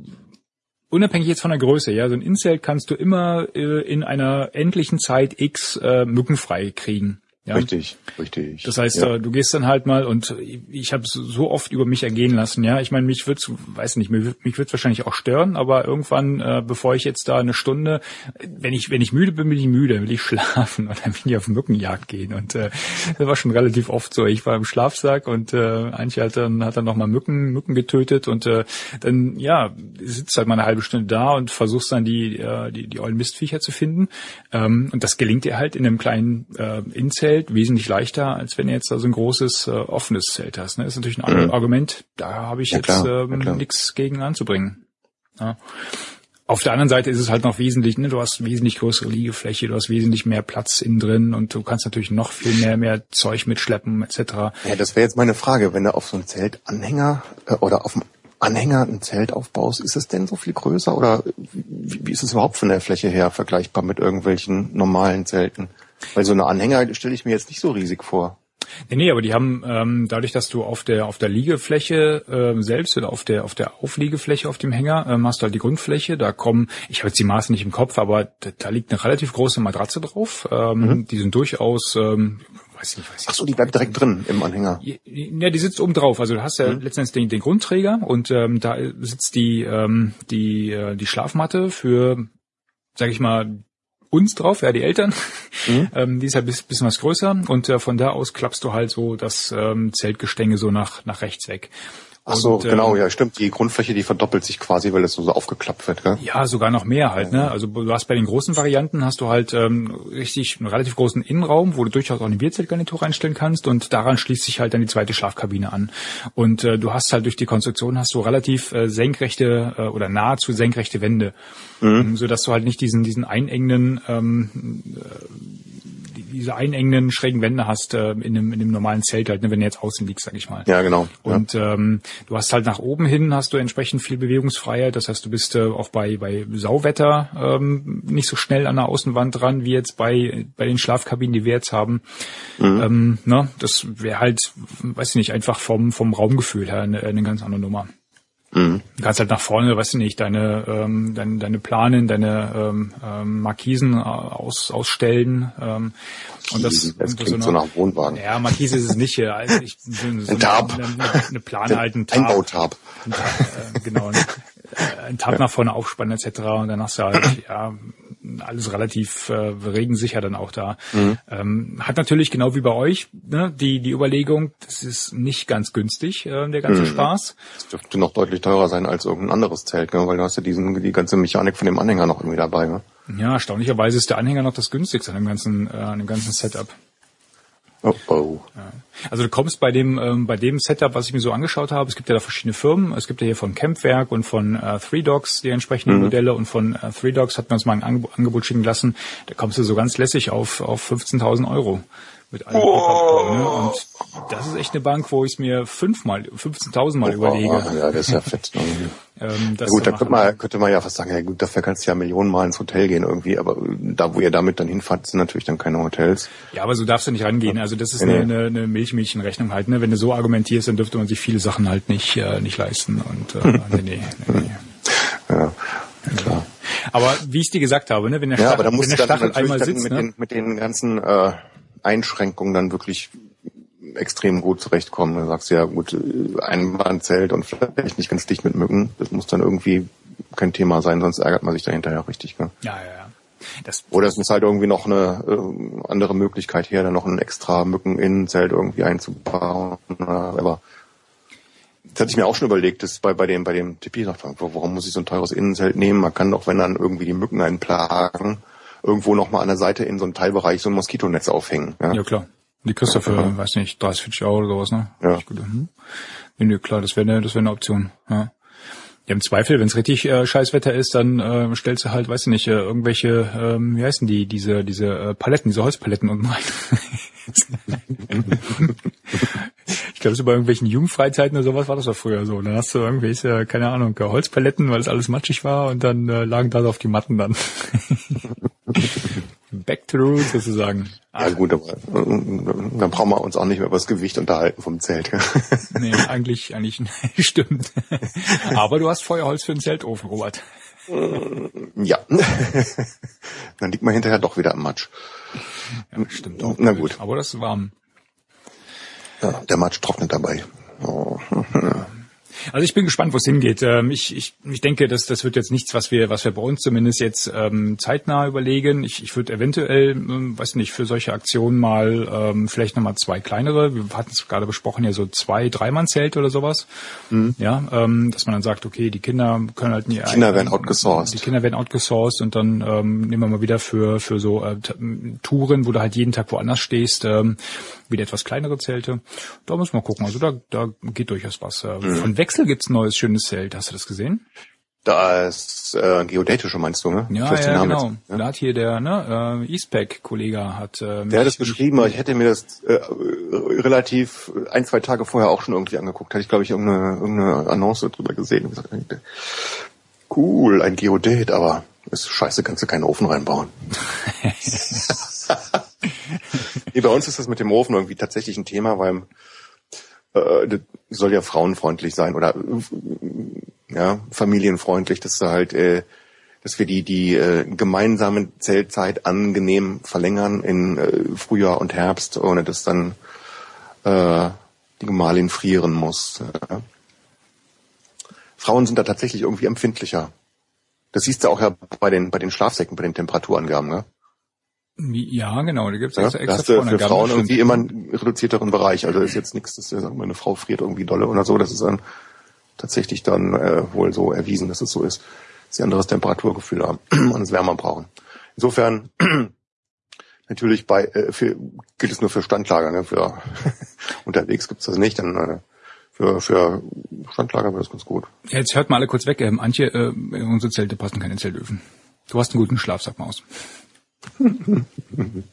unabhängig jetzt von der Größe, ja, so ein Innenzelt kannst du immer äh, in einer endlichen Zeit X äh, mückenfrei kriegen. Ja? Richtig, richtig. Das heißt, ja. Äh, du gehst dann halt mal und ich habe so oft über mich ergehen lassen, ja. Ich meine, mich wird's, weiß nicht, mich, mich wird's wahrscheinlich auch stören, aber irgendwann, äh, bevor ich jetzt da eine Stunde, wenn ich wenn ich müde bin, bin ich müde, will ich schlafen und dann will ich auf Mückenjagd gehen und äh, das war schon relativ oft so. Ich war im Schlafsack und äh, eigentlich hat dann hat dann noch mal Mücken Mücken getötet und äh, dann ja sitzt halt mal eine halbe Stunde da und versuchst dann die äh, die die ollen Mistviecher zu finden ähm, und das gelingt dir halt in einem kleinen äh, Inzelt Zelt wesentlich leichter, als wenn du jetzt da so ein großes äh, offenes Zelt hast. Ne? Das ist natürlich ein mhm. Argument, da habe ich ja, jetzt ähm, ja, nichts gegen anzubringen. Ja. Auf der anderen Seite ist es halt noch wesentlich, ne, du hast wesentlich größere Liegefläche, du hast wesentlich mehr Platz innen drin und du kannst natürlich noch viel mehr, mehr Zeug mitschleppen etc. Ja, das wäre jetzt meine Frage, wenn du auf so ein Zeltanhänger äh, oder auf dem Anhänger ein Zelt aufbaust, ist es denn so viel größer oder wie, wie ist es überhaupt von der Fläche her vergleichbar mit irgendwelchen normalen Zelten? Weil so eine Anhänger stelle ich mir jetzt nicht so riesig vor. Nee, nee, aber die haben ähm, dadurch, dass du auf der auf der Liegefläche ähm, selbst oder auf der auf der Aufliegefläche auf dem Hänger ähm, hast du halt die Grundfläche. Da kommen, ich habe jetzt die Maße nicht im Kopf, aber da, da liegt eine relativ große Matratze drauf. Ähm, mhm. Die sind durchaus ähm, weiß nicht, weiß ich. Ach so, die bleibt direkt drin im Anhänger. Ja, die sitzt oben drauf. Also du hast ja mhm. letztendlich den, den Grundträger und ähm, da sitzt die ähm, die äh, die Schlafmatte für, sag ich mal, uns drauf, ja, die Eltern. Mhm. Ähm, die ist ja ein bisschen was größer und äh, von da aus klappst du halt so das ähm, Zeltgestänge so nach, nach rechts weg. Ach so, und, genau, ähm, ja, stimmt. Die Grundfläche, die verdoppelt sich quasi, weil es so, aufgeklappt wird, gell? Ja, sogar noch mehr halt, ne? Also du hast bei den großen Varianten hast du halt ähm, richtig einen relativ großen Innenraum, wo du durchaus auch eine Bierzeltgarnitur reinstellen kannst und daran schließt sich halt dann die zweite Schlafkabine an. Und äh, du hast halt durch die Konstruktion hast du relativ äh, senkrechte äh, oder nahezu senkrechte Wände, mhm. so dass du halt nicht diesen diesen einengenden ähm, äh, diese einengenden, schrägen Wände hast äh, in, einem, in einem normalen Zelt halt, ne, wenn du jetzt außen liegst, sag ich mal. Ja, genau. Und ja. Ähm, du hast halt nach oben hin hast du entsprechend viel Bewegungsfreiheit. Das heißt, du bist äh, auch bei, bei Sauwetter ähm, nicht so schnell an der Außenwand dran, wie jetzt bei, bei den Schlafkabinen, die wir jetzt haben. Mhm. Ähm, ne, das wäre halt, weiß ich nicht, einfach vom, vom Raumgefühl her eine, eine ganz andere Nummer. Mhm. Du kannst halt nach vorne, weißt du nicht, deine, ähm, deine, deine Planen, deine ähm, ähm, Markisen aus, ausstellen. Ähm, und das, das klingt so, eine, so nach Wohnwagen. Ja, Markise ist es nicht. Also ich, so, so ein Tab. Eine, eine, eine Plane halt, ein Tab. Einbautab. Ein Tab äh, genau. Ein, äh, ein Tab ja. nach vorne aufspannen etc. Und dann hast du halt, ja, alles relativ äh, regensicher dann auch da. Mhm. Ähm, hat natürlich genau wie bei euch ne, die die Überlegung, das ist nicht ganz günstig äh, der ganze mhm. Spaß. Das dürfte noch deutlich teurer sein als irgendein anderes Zelt, gell? weil du hast ja diesen die ganze Mechanik von dem Anhänger noch irgendwie dabei. Ne? Ja, erstaunlicherweise ist der Anhänger noch das günstigste an dem ganzen äh, an dem ganzen Setup. Oh, oh. Also du kommst bei dem ähm, bei dem Setup, was ich mir so angeschaut habe, es gibt ja da verschiedene Firmen. Es gibt ja hier von Campwerk und von äh, Three Dogs die entsprechenden mhm. Modelle und von äh, Three Dogs hat man uns mal ein Angebot schicken lassen. Da kommst du so ganz lässig auf auf 15.000 Euro mit allem oh. ne? Und das ist echt eine Bank, wo ich es mir fünfmal, 15.000 Mal oh, überlege. Oh, ja, das ist ja fett. ähm, ja, gut, da könnte man, könnte man ja fast sagen, ja gut, dafür kannst du ja Millionen Mal ins Hotel gehen irgendwie, aber da, wo ihr damit dann hinfahrt, sind natürlich dann keine Hotels. Ja, aber so darfst du nicht rangehen. Also das ist nee, eine, eine, Milchmädchenrechnung halt. Ne? Wenn du so argumentierst, dann dürfte man sich viele Sachen halt nicht, äh, nicht leisten. Und äh, nee, nee, nee, nee. Ja, klar. Aber wie ich dir gesagt habe, ne, wenn der ja, Stachel, aber da wenn der Stachel einmal sitzt, mit, ne? den, mit den ganzen äh, Einschränkungen dann wirklich extrem gut zurechtkommen. Du sagst ja gut, Einbahnzelt und vielleicht nicht ganz dicht mit Mücken. Das muss dann irgendwie kein Thema sein, sonst ärgert man sich dahinter ja richtig. Ne? Ja, ja, ja. Das, Oder es muss halt irgendwie noch eine äh, andere Möglichkeit her, dann noch ein extra Mücken-Innenzelt irgendwie einzubauen. Aber das hatte ich mir auch schon überlegt, das bei, bei dem, bei dem Tipi, warum muss ich so ein teures Innenzelt nehmen? Man kann doch, wenn dann irgendwie die Mücken einen plagen, irgendwo noch mal an der Seite in so einem Teilbereich so ein Moskitonetz aufhängen. Ja, ja klar. Die kriegst du für, ja. weiß nicht, 30, 40 Euro oder sowas, ne? Ja. Gut, hm. Nee, klar, das wäre eine, das wäre eine Option, ja. Ja, im Zweifel, wenn es richtig äh, Scheißwetter ist, dann äh, stellst du halt, weiß ich nicht, äh, irgendwelche, ähm, wie heißen die, diese, diese äh, Paletten, diese Holzpaletten unten rein. ich glaube, so bei irgendwelchen Jugendfreizeiten oder sowas war das doch früher so. Dann hast du irgendwelche, keine Ahnung, Holzpaletten, weil es alles matschig war und dann äh, lagen da auf die Matten dann. Back to the roots sozusagen. Ja gut, aber äh, dann brauchen wir uns auch nicht mehr über das Gewicht unterhalten vom Zelt. nee, eigentlich, eigentlich stimmt. Aber du hast Feuerholz für den Zeltofen, Robert. Ja. dann liegt man hinterher doch wieder am Matsch. Ja, stimmt auch. Na gut. Aber das ist warm. Ja, der Matsch trocknet dabei. Oh. Ja. Also ich bin gespannt, wo es hingeht. Ähm, ich, ich, ich denke, dass das wird jetzt nichts, was wir, was wir bei uns zumindest jetzt ähm, zeitnah überlegen. Ich, ich würde eventuell, ähm, weiß nicht, für solche Aktionen mal ähm, vielleicht nochmal zwei kleinere. Wir hatten es gerade besprochen, ja so zwei, Dreimann-Zelt oder sowas. Mhm. Ja, ähm, dass man dann sagt, okay, die Kinder können halt nie. Die Kinder ein, werden outgesourced. Die Kinder werden outgesourced und dann ähm, nehmen wir mal wieder für für so äh, Touren, wo du halt jeden Tag woanders stehst, ähm, wieder etwas kleinere Zelte. Da müssen wir gucken. Also da, da geht durchaus was. Äh, mhm. Von Wechsel gibt's ein neues schönes Zelt. Hast du das gesehen? Das äh, Geodätische meinst du, ne? Ja, ja, genau. jetzt, ne? Da hat hier der ne, äh, Eastpack-Kollege hat äh, Der hat es mich- beschrieben, aber ich hätte mir das äh, relativ ein, zwei Tage vorher auch schon irgendwie angeguckt. Hatte ich, glaube ich, irgendeine, irgendeine Annonce drüber gesehen. Cool, ein Geodät, aber ist scheiße, kannst du keinen Ofen reinbauen. nee, bei uns ist das mit dem Ofen irgendwie tatsächlich ein Thema, weil äh, das soll ja frauenfreundlich sein oder äh, ja, familienfreundlich, dass du halt äh, dass wir die die äh, gemeinsame Zeltzeit angenehm verlängern in äh, Frühjahr und Herbst, ohne dass dann äh, die Gemahlin frieren muss. Ja. Frauen sind da tatsächlich irgendwie empfindlicher. Das siehst du auch ja bei den bei den Schlafsäcken, bei den Temperaturangaben. Ne? Ja, genau, da gibt's Ja, extra, extra hast du für Frauen irgendwie immer einen reduzierteren Bereich. Also das ist jetzt nichts, dass wir sagen, meine Frau friert irgendwie dolle oder so. Das ist dann tatsächlich dann äh, wohl so erwiesen, dass es so ist, dass sie ein anderes Temperaturgefühl haben und es wärmer brauchen. Insofern natürlich bei äh, für, gilt es nur für Standlager. Ne? Für unterwegs gibt's das nicht. Dann äh, für, für Standlager wäre das ganz gut. Ja, Jetzt hört mal alle kurz weg. Ähm, Antje, äh, unsere Zelte passen keine Zeltöfen. Du hast einen guten Schlafsack, Maus.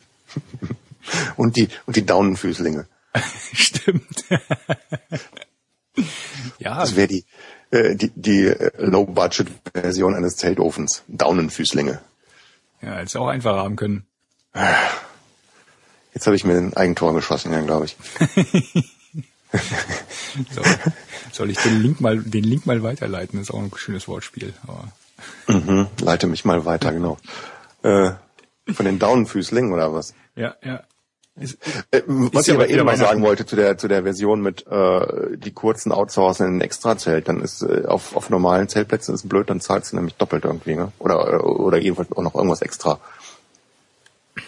Und die und die Daunenfüßlinge. Stimmt. ja, Das wäre die äh, die, die äh, Low-Budget-Version eines Zeltofens. Daunenfüßlinge. ja, hätte es auch einfacher haben können. Jetzt habe ich mir ein Eigentor geschossen, ja, glaube ich. So, soll ich den Link mal, den Link mal weiterleiten? Das ist auch ein schönes Wortspiel. Aber Mhm, leite mich mal weiter, genau. Äh, von den Daunenfüßlingen oder was? ja, ja. Ist, Äh, was ich aber wieder eben mal sagen wollte zu der zu der Version mit äh, die kurzen Outsourcen in ein Extrazelt, dann ist äh, auf, auf normalen Zeltplätzen ist blöd, dann zahlst du nämlich doppelt irgendwie, ne? Oder oder jedenfalls auch noch irgendwas extra.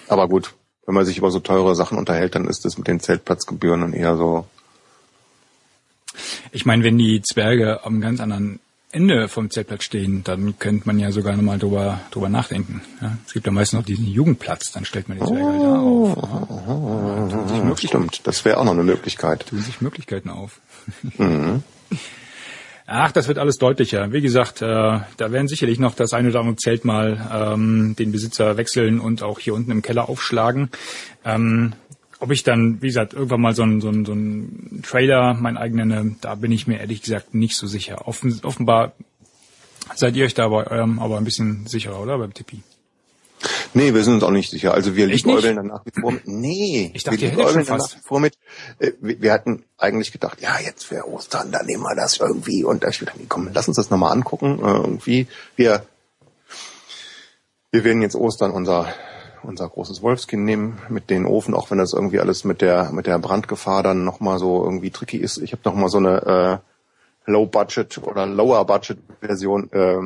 Aber gut, wenn man sich über so teure Sachen unterhält, dann ist das mit den Zeltplatzgebühren dann eher so. ich meine, wenn die Zwerge am ganz anderen Ende vom Zeltplatz stehen, dann könnte man ja sogar nochmal drüber, drüber nachdenken. Ja? Es gibt ja meistens noch diesen Jugendplatz, dann stellt man die Zwerge halt da auf. Ja, tun, sich stimmt, das wäre auch noch eine Möglichkeit. tun sich Möglichkeiten auf. Mhm. Ach, das wird alles deutlicher. Wie gesagt, äh, da werden sicherlich noch das eine oder andere Zelt mal ähm, den Besitzer wechseln und auch hier unten im Keller aufschlagen. Ähm, ob ich dann, wie gesagt, irgendwann mal so einen so einen, so einen Trailer, mein eigenen, nenne, da bin ich mir ehrlich gesagt nicht so sicher. Offen, offenbar seid ihr euch da bei eurem aber ein bisschen sicherer, oder? Beim Tippi. Nee, wir sind uns auch nicht sicher. Also wir liebäugeln dann nach wie vor mit. Nee, Ich dachte, wir liebäugeln dann nach wie vor mit. Äh, wir, wir hatten eigentlich gedacht, ja, jetzt für Ostern, dann nehmen wir das irgendwie. Und da ich gedacht, nee, komm, lass uns das nochmal angucken. Äh, irgendwie, wir, wir werden jetzt Ostern unser unser großes Wolfskind nehmen mit den Ofen, auch wenn das irgendwie alles mit der mit der Brandgefahr dann nochmal so irgendwie tricky ist. Ich habe noch mal so eine äh, Low Budget oder Lower Budget Version äh,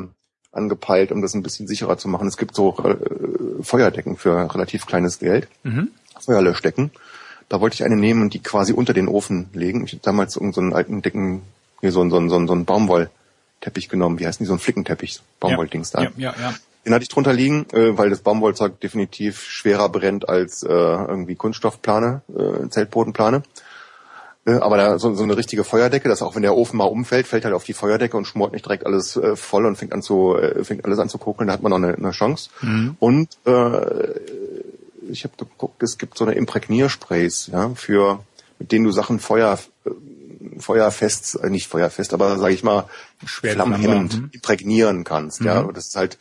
angepeilt, um das ein bisschen sicherer zu machen. Es gibt so äh, Feuerdecken für relativ kleines Geld, Mhm. Feuerlöschdecken. Da wollte ich eine nehmen und die quasi unter den Ofen legen. Ich habe damals irgend so einen alten dicken, hier so, einen- so, einen- so, einen- Baumwollteppich genommen. Wie heißen die? So ein Flickenteppich, Baumwolldings da. Ja, ja, ja. Den hatte ich drunter liegen, äh, weil das Baumwollzeug definitiv schwerer brennt als äh, irgendwie Kunststoffplane, äh, Zeltbodenplane. Äh, aber da so, so eine richtige Feuerdecke, dass auch wenn der Ofen mal umfällt, fällt halt auf die Feuerdecke und schmort nicht direkt alles äh, voll und fängt an zu äh, fängt alles an zu kokeln, da hat man noch eine, eine Chance. Und äh, ich habe geguckt, es gibt so eine Imprägniersprays, ja, für mit denen du Sachen Feuer äh, feuerfest, äh, nicht feuerfest, aber sage ich mal flammhemmend mhm. imprägnieren kannst, ja, Mhm. und das ist halt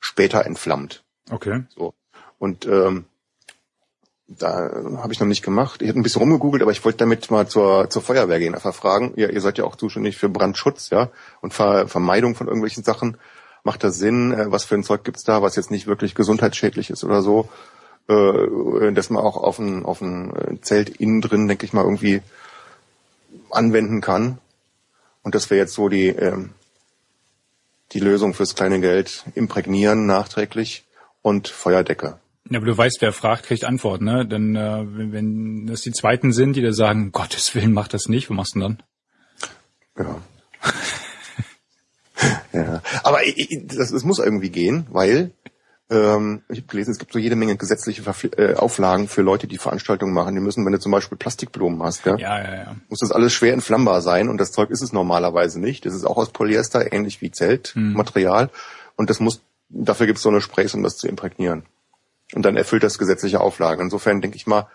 später entflammt. Okay. So. Und ähm, da habe ich noch nicht gemacht. Ich habe ein bisschen rumgegoogelt, aber ich wollte damit mal zur, zur Feuerwehr gehen, einfach fragen. Ja, ihr seid ja auch zuständig für Brandschutz, ja, und Ver Vermeidung von irgendwelchen Sachen. Macht das Sinn? Äh, was für ein Zeug gibt's da, was jetzt nicht wirklich gesundheitsschädlich ist oder so? Äh, dass man auch auf ein, auf ein äh, Zelt innen drin, denke ich mal, irgendwie anwenden kann. Und das wäre jetzt so die, ähm, die Lösung fürs kleine Geld. Imprägnieren nachträglich und Feuerdecke. Ja, aber du weißt, wer fragt, kriegt Antwort, ne? Denn äh, wenn, wenn das die Zweiten sind, die da sagen, Gottes Willen, mach das nicht, was machst du denn dann? Ja. ja. Aber ich- ich- das, das muss irgendwie gehen, weil Ähm, ich habe gelesen, es gibt so jede Menge gesetzliche Verpfli äh, Auflagen für Leute, die Veranstaltungen machen. Die müssen, wenn du zum Beispiel Plastikblumen hast, gell, Ja, ja, ja. muss das alles schwer entflammbar sein und das Zeug ist es normalerweise nicht. Das ist auch aus Polyester, ähnlich wie Zeltmaterial. Und das muss, dafür gibt es so eine Sprays, um das zu imprägnieren. Und dann erfüllt das gesetzliche Auflagen. Insofern denke ich mal,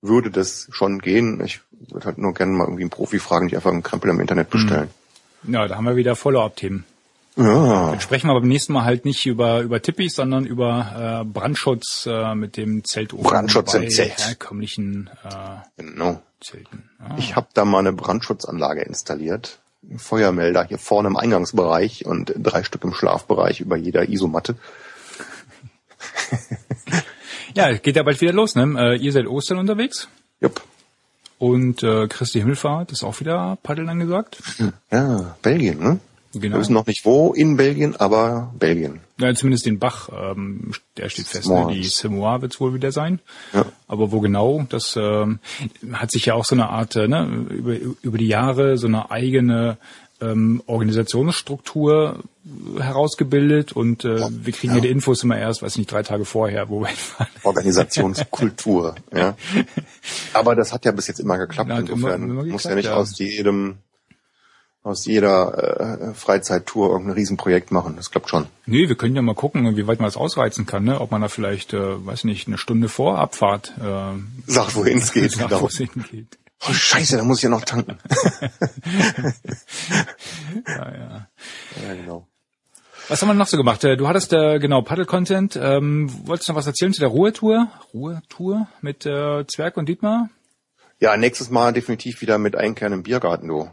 würde das schon gehen. Ich würde halt nur gerne mal irgendwie einen Profi fragen, die einfach einen Krempel im Internet bestellen. Ja, da haben wir wieder Follow-up-Themen. Ja. Dann sprechen wir beim nächsten Mal halt nicht über, über Tippis, sondern über äh, Brandschutz äh, mit dem Zeltofen Brandschutz im Zelt. herkömmlichen äh, Genau. Zelten. Ja. Ich habe da mal eine Brandschutzanlage installiert. Ein Feuermelder hier vorne im Eingangsbereich und drei Stück im Schlafbereich über jeder Isomatte. ja, geht ja bald wieder los, ne? Äh, ihr seid Ostern unterwegs Jupp. und äh, Christi Himmelfahrt ist auch wieder Paddeln angesagt. Ja, Belgien, ne? Genau. Wir wissen noch nicht wo in Belgien, aber Belgien. Ja, zumindest den Bach, ähm, der steht fest. Ne? Die Simois wird es wohl wieder sein. Ja. Aber wo genau, das ähm, hat sich ja auch so eine Art, äh, ne, über, über die Jahre so eine eigene ähm, Organisationsstruktur herausgebildet und äh, wir kriegen ja. die Infos immer erst, weiß nicht, drei Tage vorher, wo wir hinfahren. Organisationskultur, ja. Aber das hat ja bis jetzt immer geklappt. Immer- Insofern muss ja nicht ja. aus jedem, aus jeder äh, Freizeittour irgendein Riesenprojekt machen. Das klappt schon. Nee, wir können ja mal gucken, wie weit man das ausreizen kann, ne? ob man da vielleicht, äh, weiß nicht, eine Stunde vor Abfahrt äh, Sagt, wohin es geht. sagt, genau. hingeht. Oh, scheiße, da muss ich ja noch tanken. Ja, ja. ja, genau. Was haben wir noch so gemacht? Äh, Du hattest äh, genau Paddle-Content. Ähm, wolltest du noch was erzählen zu der Ruhrtour? Ruhrtour mit äh, Zwerg und Dietmar? Ja, nächstes Mal definitiv wieder mit Einkern im Biergarten, du.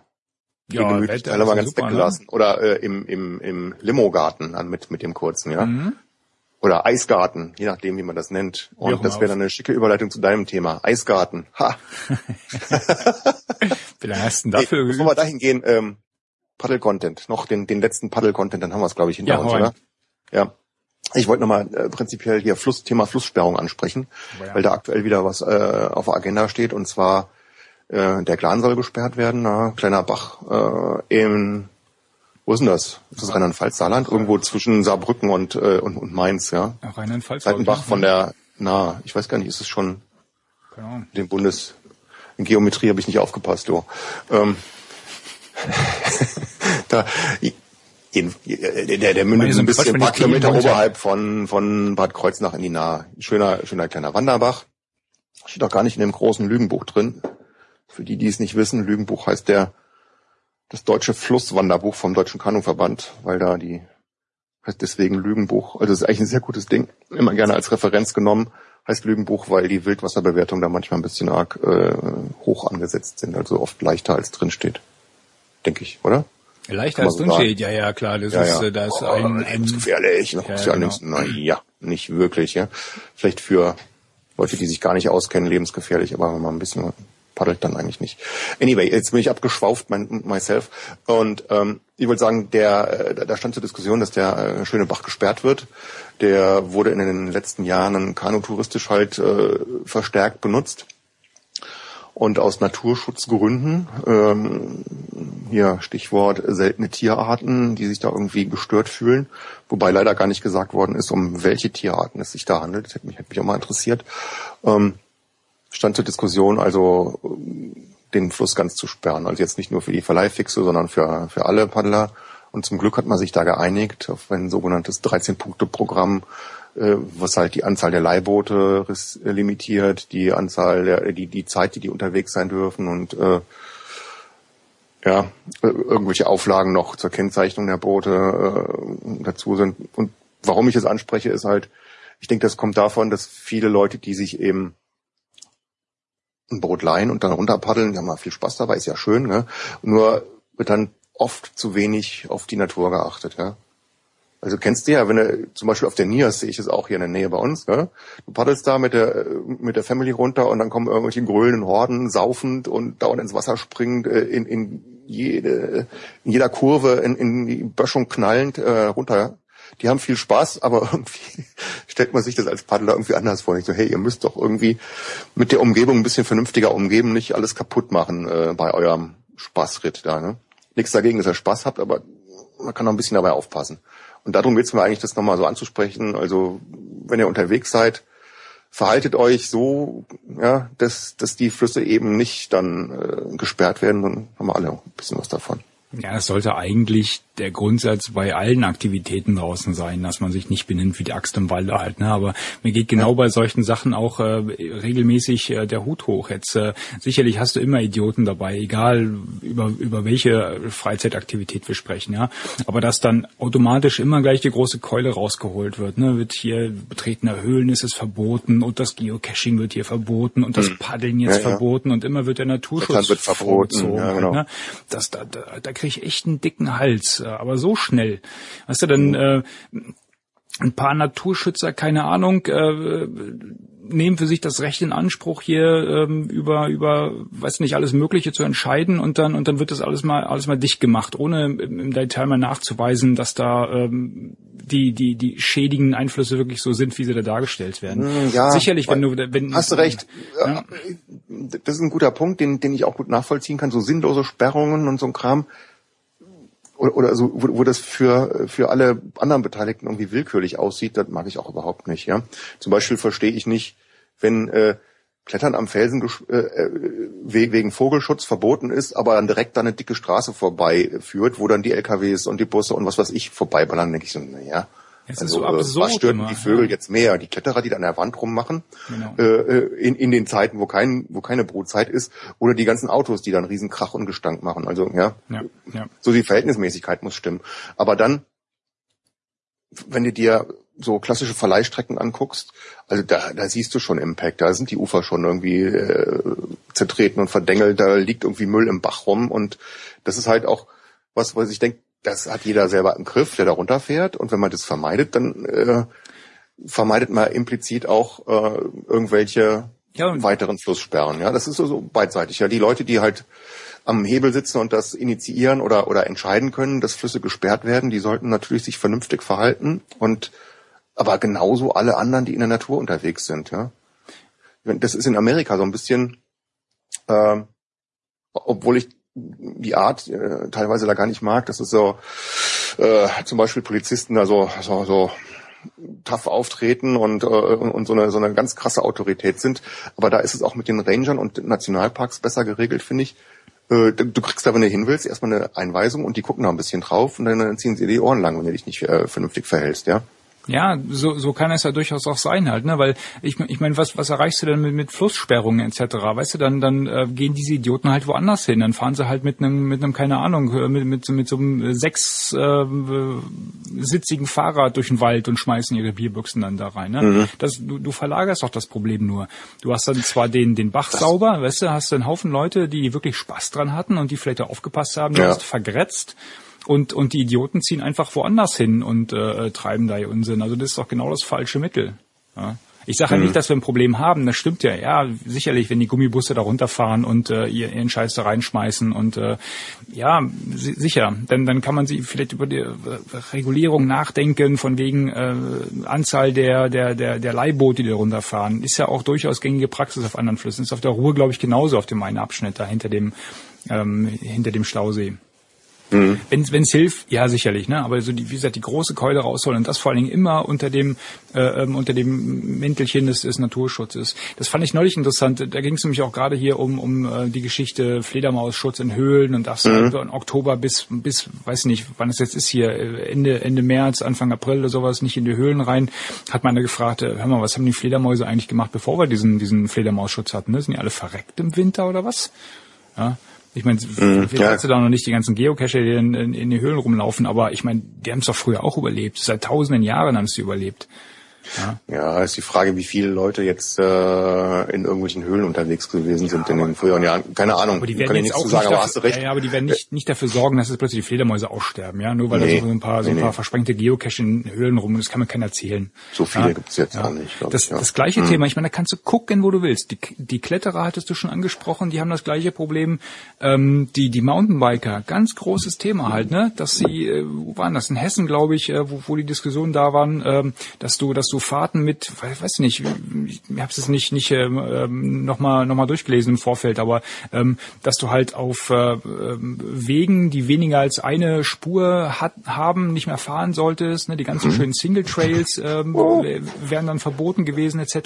Ja, ist mal ganz super, ne? weggelassen. Oder äh, im, im, im Limo-Garten dann mit, mit dem kurzen, ja. Mhm. Oder Eisgarten, je nachdem, wie man das nennt. Und das wäre dann eine schicke Überleitung zu deinem Thema. Eisgarten. Ha! Wie lange hast du dafür bevor wir dahin gehen, ähm, Paddle-Content. Noch den, den letzten Paddle-Content, dann haben wir es, glaube ich, hinter Ja, uns, oder? Ja. Ich wollte nochmal äh, prinzipiell hier Fluss, Thema Flusssperrung ansprechen, Oh ja. weil da aktuell wieder was äh, auf der Agenda steht und zwar äh, der Glan soll gesperrt werden, na, kleiner Bach äh, in wo ist denn das? Ist das Rheinland-Pfalz, Saarland? Irgendwo zwischen Saarbrücken und, äh, und, und Mainz, ja. Ja, Rheinland-Pfalz. Seitenbach von der, na, ich weiß gar nicht, ist es schon Ahnung. den Bundes in Geometrie habe ich nicht aufgepasst, du. Ähm, da, jeden, der, der mündet so ein bisschen ein paar Kilometer oberhalb von, von Bad Kreuznach in die Nahe. Schöner, schöner kleiner Wanderbach. Steht auch gar nicht in dem großen Lügenbuch drin. Für die, die es nicht wissen, Lügenbuch heißt der, das deutsche Flusswanderbuch vom Deutschen Kanuverband, weil da die, heißt deswegen Lügenbuch. Also es ist eigentlich ein sehr gutes Ding. Immer gerne als Referenz genommen. Heißt Lügenbuch, weil die Wildwasserbewertungen da manchmal ein bisschen arg äh, hoch angesetzt sind, also oft leichter als drin steht. Denke ich, oder? Leichter als so drin steht, ja, ja, klar. Das Ja, ist, ja. äh, da ist Oh, ein, ein lebensgefährlich. Ja, Ja, ja, genau. na ja, nicht wirklich, ja. Vielleicht für Leute, die sich gar nicht auskennen, lebensgefährlich, aber wenn man ein bisschen paddelt, dann eigentlich nicht. Anyway, jetzt bin ich abgeschwauft, mein, myself. Und ähm, ich wollte sagen, der, äh, da stand zur Diskussion, dass der äh, schöne Bach gesperrt wird. Der wurde in den letzten Jahren kanutouristisch halt äh, verstärkt benutzt. Und aus Naturschutzgründen, ähm, hier Stichwort seltene Tierarten, die sich da irgendwie gestört fühlen, wobei leider gar nicht gesagt worden ist, um welche Tierarten es sich da handelt. Das hätte mich, hätte mich auch mal interessiert. Ähm, stand zur Diskussion, also ähm, den Fluss ganz zu sperren. Also jetzt nicht nur für die Verleihfixe, sondern für, für alle Paddler. Und zum Glück hat man sich da geeinigt auf ein sogenanntes 13-Punkte-Programm, äh, was halt die Anzahl der Leihboote äh, limitiert, die Anzahl der, die, die Zeit, die die unterwegs sein dürfen und äh, ja, äh, irgendwelche Auflagen noch zur Kennzeichnung der Boote äh, dazu sind. Und warum ich es anspreche, ist halt, ich denke, das kommt davon, dass viele Leute, die sich eben ein Boot leihen und dann runterpaddeln, haben mal viel Spaß dabei, ist ja schön, ne? Nur wird dann oft zu wenig auf die Natur geachtet, ja. Also kennst du ja, wenn du zum Beispiel auf der Nias sehe ich es auch hier in der Nähe bei uns, ne? Du paddelst da mit der mit der Family runter und dann kommen irgendwelche grölenden Horden, saufend und dauernd ins Wasser springend, äh, in, in jede in jeder Kurve in, in die Böschung knallend äh, runter. Die haben viel Spaß, aber irgendwie stellt man sich das als Paddler irgendwie anders vor. Nicht so, hey, ihr müsst doch irgendwie mit der Umgebung ein bisschen vernünftiger umgeben, nicht alles kaputt machen äh, bei eurem Spaßritt da. Ne? Nichts dagegen, dass ihr Spaß habt, aber man kann noch ein bisschen dabei aufpassen. Und darum geht es mir eigentlich, das nochmal so anzusprechen. Also wenn ihr unterwegs seid, verhaltet euch so, ja, dass, dass die Flüsse eben nicht dann äh, gesperrt werden, dann haben wir alle ein bisschen was davon. Ja, es sollte eigentlich der Grundsatz bei allen Aktivitäten draußen sein, dass man sich nicht benimmt wie die Axt im Walde halt. Ne? Aber mir geht genau bei solchen Sachen auch äh, regelmäßig äh, der Hut hoch. Jetzt äh, sicherlich hast du immer Idioten dabei, egal über über welche Freizeitaktivität wir sprechen, ja. Aber dass dann automatisch immer gleich die große Keule rausgeholt wird, ne, wird hier betretener Höhlen ist es verboten und das Geocaching wird hier verboten und das hm. Paddeln jetzt ja, ja. verboten und immer wird der Naturschutz wird verboten. Ja, genau. ne? Das da, da, da kriege ich echt einen dicken Hals aber so schnell. Weißt du, dann äh, ein paar Naturschützer, keine Ahnung, äh, nehmen für sich das Recht in Anspruch, hier ähm, über über weiß nicht alles Mögliche zu entscheiden und dann und dann wird das alles mal alles mal dicht gemacht, ohne im, im Detail mal nachzuweisen, dass da ähm, die die die schädigen Einflüsse wirklich so sind, wie sie da dargestellt werden. Hm, ja, sicherlich, wenn du wenn hast du recht. Ja. Das ist ein guter Punkt, den den ich auch gut nachvollziehen kann. So sinnlose Sperrungen und so ein Kram oder, oder so, wo, wo das für, für alle anderen Beteiligten irgendwie willkürlich aussieht, das mag ich auch überhaupt nicht. Ja, Zum Beispiel verstehe ich nicht, wenn äh, Klettern am Felsen äh, äh wegen Vogelschutz verboten ist, aber dann direkt da eine dicke Straße vorbeiführt, wo dann die LKWs und die Busse und was weiß ich vorbeiballern, denke ich so, naja, es also, ist so absurd was stört die Vögel ja. jetzt mehr? Die Kletterer, die da an der Wand rummachen, genau. äh, äh in, in den Zeiten, wo, kein, wo keine Brutzeit ist, oder die ganzen Autos, die dann riesen Krach und Gestank machen. Also ja, ja, ja. so die Verhältnismäßigkeit muss stimmen. Aber dann, wenn du dir so klassische Verleihstrecken anguckst, also da, da siehst du schon Impact. Da sind die Ufer schon irgendwie äh, zertreten und verdengelt. Da liegt irgendwie Müll im Bach rum und das ist halt auch was, was ich denke, das hat jeder selber im Griff, der da runterfährt. Und wenn man das vermeidet, dann äh, vermeidet man implizit auch äh, irgendwelche ja, weiteren Flusssperren. Ja, das ist so, so beidseitig. Ja, die Leute, die halt am Hebel sitzen und das initiieren oder oder entscheiden können, dass Flüsse gesperrt werden, die sollten natürlich sich vernünftig verhalten und aber genauso alle anderen, die in der Natur unterwegs sind. Ja, das ist in Amerika so ein bisschen, äh, obwohl ich die Art äh, teilweise da gar nicht mag. Das ist so äh, zum Beispiel Polizisten da so, so, so tough auftreten und, äh, und so, eine, so eine ganz krasse Autorität sind. Aber da ist es auch mit den Rangern und Nationalparks besser geregelt, finde ich. Äh, du kriegst da, wenn du hin willst, erstmal eine Einweisung und die gucken da ein bisschen drauf und dann ziehen sie die Ohren lang, wenn du dich nicht äh, vernünftig verhältst, ja. Ja, so, so kann es ja durchaus auch sein halt, ne? Weil ich, ich meine, was, was erreichst du denn mit, mit Flusssperrungen etc.? Weißt du, dann, dann äh, gehen diese Idioten halt woanders hin. Dann fahren sie halt mit einem, mit einem, keine Ahnung, äh, mit, mit, mit so einem sechs äh, sitzigen Fahrrad durch den Wald und schmeißen ihre Bierbüchsen dann da rein. Ne? Mhm. Das, du, du verlagerst doch das Problem nur. Du hast dann zwar den, den Bach das sauber, weißt du, hast einen Haufen Leute, die wirklich Spaß dran hatten und die vielleicht auch aufgepasst haben, du ja. hast vergrätzt und, und die Idioten ziehen einfach woanders hin und äh, treiben da ihr Unsinn. Also das ist doch genau das falsche Mittel. Ja. Ich sage ja mhm. nicht, dass wir ein Problem haben, das stimmt ja. Ja, sicherlich, wenn die Gummibusse da runterfahren und äh, ihren Scheiß da reinschmeißen und äh, ja, si sicher, dann, dann kann man sie vielleicht über die äh, Regulierung nachdenken, von wegen äh, Anzahl der, der, der, der Leihboote, die da runterfahren. Ist ja auch durchaus gängige Praxis auf anderen Flüssen. Ist auf der Ruhr, glaube ich, genauso auf dem einen Abschnitt da hinter dem, ähm, hinter dem Stausee. Mhm. Wenn es hilft, ja sicherlich, ne? Aber so die, wie gesagt, die große Keule rausholen und das vor allen Dingen immer unter dem äh, ähm, unter dem Mäntelchen des, des Naturschutzes. Das fand ich neulich interessant. Da ging es nämlich auch gerade hier um um äh, die Geschichte Fledermausschutz in Höhlen und das mhm. im Oktober bis bis weiß nicht, wann es jetzt ist hier äh, Ende Ende März, Anfang April oder sowas nicht in die Höhlen rein. Hat man da gefragt, äh, hör mal, was haben die Fledermäuse eigentlich gemacht, bevor wir diesen diesen Fledermausschutz hatten? Ne? Sind die alle verreckt im Winter oder was? Ja, ich meine, mhm, vielleicht ja. hast du da noch nicht die ganzen Geocacher, die in, in, in die Höhlen rumlaufen, aber ich meine, die haben es doch früher auch überlebt. Seit tausenden Jahren haben sie überlebt. Ja. ja, ist die Frage, wie viele Leute jetzt äh, in irgendwelchen Höhlen unterwegs gewesen ja, sind in den früheren Jahren. Keine Ahnung. Aber die werden jetzt auch sagen, dafür, hast du recht. Ja, aber die werden nicht, nicht dafür sorgen, dass jetzt plötzlich die Fledermäuse aussterben, ja, nur weil nee, da so ein paar, so ein nee, paar versprengte Geocache in Höhlen rum, das kann man keiner erzählen. So viele ja, gibt's jetzt ja. auch nicht. Das, ich, ja. das gleiche hm. Thema, ich meine, da kannst du gucken, wo du willst. Die, die Kletterer hattest du schon angesprochen, die haben das gleiche Problem. Ähm, die, die Mountainbiker, ganz großes Thema halt, ne, dass sie, äh, wo waren das, in Hessen, glaube ich, äh, wo, wo die Diskussionen da waren, ähm, dass du, dass du so Fahrten mit, weiß nicht, ich habe es nicht nicht ähm, noch mal noch mal durchgelesen im Vorfeld, aber ähm, dass du halt auf äh, Wegen, die weniger als eine Spur hat, haben, nicht mehr fahren solltest. Ne? Die ganzen mhm. schönen Single Trails ähm, oh. wären dann verboten gewesen etc. Und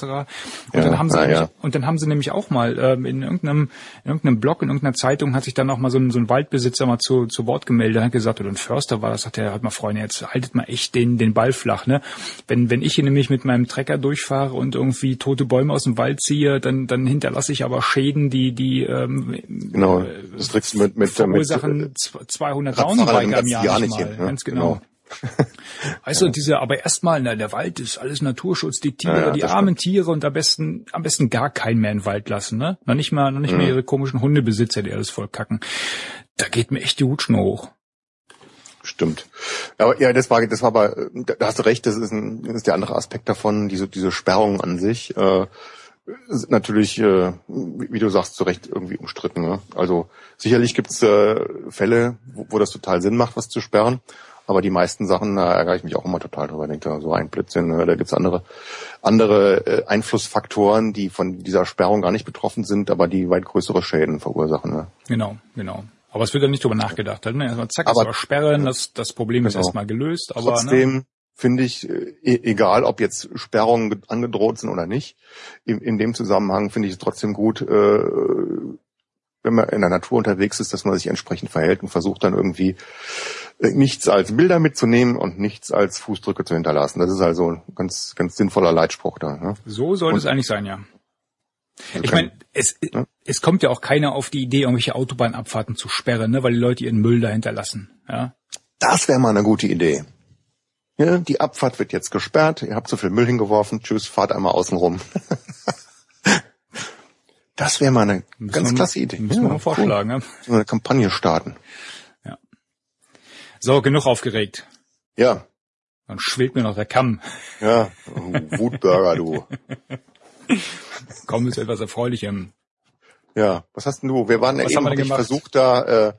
ja, dann haben sie nämlich, ja. und dann haben sie nämlich auch mal ähm, in irgendeinem in irgendeinem Blog in irgendeiner Zeitung hat sich dann auch mal so ein, so ein Waldbesitzer mal zu, zu Wort gemeldet, hat gesagt oder ein Förster war das, hat er hat mal Freunde jetzt haltet mal echt den den Ball flach. Ne? Wenn wenn ich hier nämlich mit meinem Trecker durchfahre und irgendwie tote Bäume aus dem Wald ziehe, dann dann hinterlasse ich aber Schäden, die die ähm, genau das trickst mit mit verursachen mit, 200 Downbiker im Jahr nicht mal, hin, ne? ganz genau. genau. weißt du, diese, aber erstmal, na, der Wald ist alles Naturschutz, die Tiere, ja, ja, die armen stimmt. Tiere und am besten, am besten gar keinen mehr in den Wald lassen, ne? Noch nicht mal, noch nicht mhm. mehr ihre komischen Hundebesitzer, die alles voll kacken. Da geht mir echt die Hutschnur hoch. Stimmt. Aber ja, das war, das war aber, da hast du recht, das ist, ein, das ist der andere Aspekt davon, diese, diese Sperrung an sich. Äh, sind natürlich, äh, wie du sagst, zu Recht irgendwie umstritten. Ne? Also sicherlich gibt es äh, Fälle, wo, wo das total Sinn macht, was zu sperren. Aber die meisten Sachen, da ärgere ich mich auch immer total drüber. Denke so ein Blödsinn, ne? da gibt's andere, andere äh, Einflussfaktoren, die von dieser Sperrung gar nicht betroffen sind, aber die weit größere Schäden verursachen. Ne? Genau, genau. Aber es wird ja nicht drüber nachgedacht. Ne? Also zack, aber, es sperren, das, das Problem genau. ist erstmal gelöst. Aber, ne? Trotzdem ne? finde ich, äh, e-, egal ob jetzt Sperrungen angedroht sind oder nicht, in, in dem Zusammenhang finde ich es trotzdem gut, äh, wenn man in der Natur unterwegs ist, dass man sich entsprechend verhält und versucht dann irgendwie äh, nichts als Bilder mitzunehmen und nichts als Fußdrücke zu hinterlassen. Das ist also ein ganz, ganz sinnvoller Leitspruch da. Ne? So sollte und, es eigentlich sein, ja. Ich meine, es, ja? es kommt ja auch keiner auf die Idee, irgendwelche Autobahnabfahrten zu sperren, ne, weil die Leute ihren Müll da hinterlassen. Ja? Das wäre mal eine gute Idee. Ja, die Abfahrt wird jetzt gesperrt, ihr habt so viel Müll hingeworfen, tschüss, fahrt einmal außen rum. das wäre mal eine müssen ganz klasse Idee. Müssen ja, wir mal vorschlagen. Cool. Ja. Eine Kampagne starten. Ja. So, genug aufgeregt. Ja. Dann schwillt mir noch der Kamm. Ja, Wutburger, du. Komm ist etwas Erfreulichem. Ja, was hast denn du? Wir waren ja was eben, hab ich versucht da äh,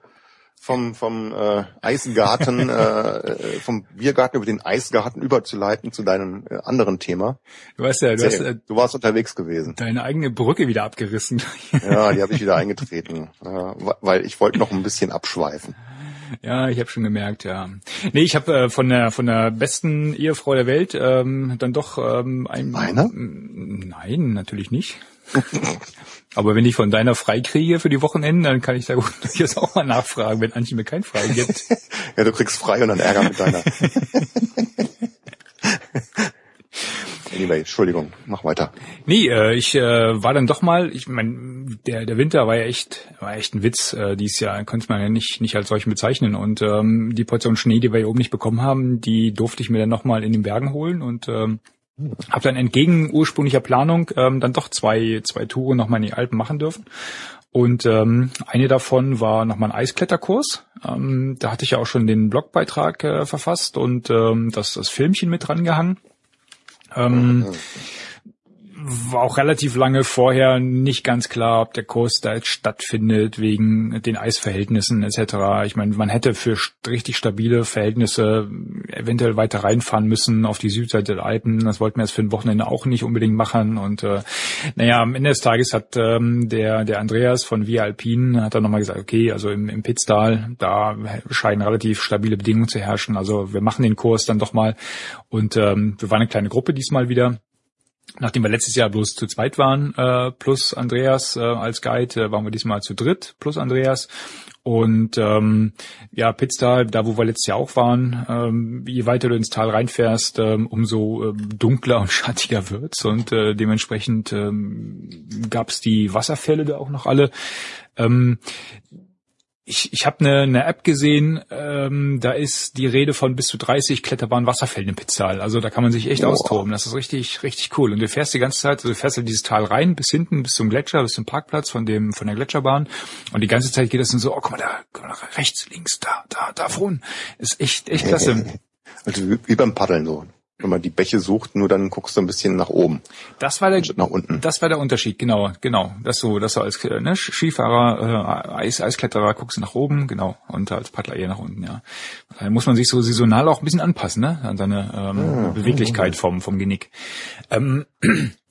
vom vom äh, Eisgarten, äh, vom Biergarten über den Eisgarten überzuleiten zu deinem äh, anderen Thema. Du weißt ja, du, hast, äh, du warst unterwegs gewesen. Deine eigene Brücke wieder abgerissen. ja, die habe ich wieder eingetreten, äh, weil ich wollte noch ein bisschen abschweifen. Ja, ich habe schon gemerkt, ja. Nee, ich habe äh, von der von der besten Ehefrau der Welt ähm, dann doch ähm, ein Meine? Nein, natürlich nicht. Aber wenn ich von deiner frei kriege für die Wochenenden, dann kann ich da gut jetzt auch mal nachfragen, wenn Antje mir kein frei gibt. ja, du kriegst frei und dann Ärger mit deiner. Anyway, Entschuldigung, mach weiter. Nee, äh, ich äh, war dann doch mal, ich mein, der, der Winter war ja echt, war echt ein Witz. Äh, dieses Jahr konnte man ja nicht, nicht als solchen bezeichnen. Und ähm, die Portion Schnee, die wir hier oben nicht bekommen haben, die durfte ich mir dann nochmal in den Bergen holen und ähm, habe dann entgegen ursprünglicher Planung ähm, dann doch zwei, zwei Touren nochmal in die Alpen machen dürfen. Und ähm, eine davon war nochmal ein Eiskletterkurs. Ähm, da hatte ich ja auch schon den Blogbeitrag äh, verfasst und ähm, das, das Filmchen mit dran gehangen. Ähm, war auch relativ lange vorher nicht ganz klar, ob der Kurs da jetzt stattfindet wegen den Eisverhältnissen etc. Ich meine, man hätte für richtig stabile Verhältnisse eventuell weiter reinfahren müssen auf die Südseite der Alpen. Das wollten wir jetzt für ein Wochenende auch nicht unbedingt machen. Und äh, naja, am Ende des Tages hat ähm, der der Andreas von Via Alpin hat dann nochmal gesagt, okay, also im, im Pitztal, da scheinen relativ stabile Bedingungen zu herrschen. Also wir machen den Kurs dann doch mal. Und ähm, wir waren eine kleine Gruppe diesmal wieder Nachdem wir letztes Jahr bloß zu zweit waren, äh, plus Andreas äh, als Guide, äh, waren wir diesmal zu dritt plus Andreas. Und ähm, ja, Pitztal, da wo wir letztes Jahr auch waren, ähm, je weiter du ins Tal reinfährst, ähm, umso äh, dunkler und schattiger wird's. Und äh, dementsprechend ähm, gab es die Wasserfälle da auch noch alle. Ähm, ich, ich habe eine, eine App gesehen, ähm, da ist die Rede von bis zu 30 kletterbaren Wasserfällen in Pizzal. Also da kann man sich echt oh. austoben. Das ist richtig, richtig cool. Und du fährst die ganze Zeit, also du fährst halt dieses Tal rein, bis hinten, bis zum Gletscher, bis zum Parkplatz von dem, von der Gletscherbahn. Und die ganze Zeit geht das dann so, oh, guck mal da, guck mal da rechts, links, da, da, da vorne. Ist echt, echt klasse. Also wie beim Paddeln so. Wenn man die Bäche sucht, nur dann guckst du ein bisschen nach oben. Das war der, nach unten. Das war der Unterschied, genau, genau. Das so, das so als ne, Skifahrer, äh, Eis, Eiskletterer guckst du nach oben, genau, und als Paddler eher nach unten, ja. Da muss man sich so saisonal auch ein bisschen anpassen, ne, an seine ähm, ja, Beweglichkeit vom vom Genick. Ähm,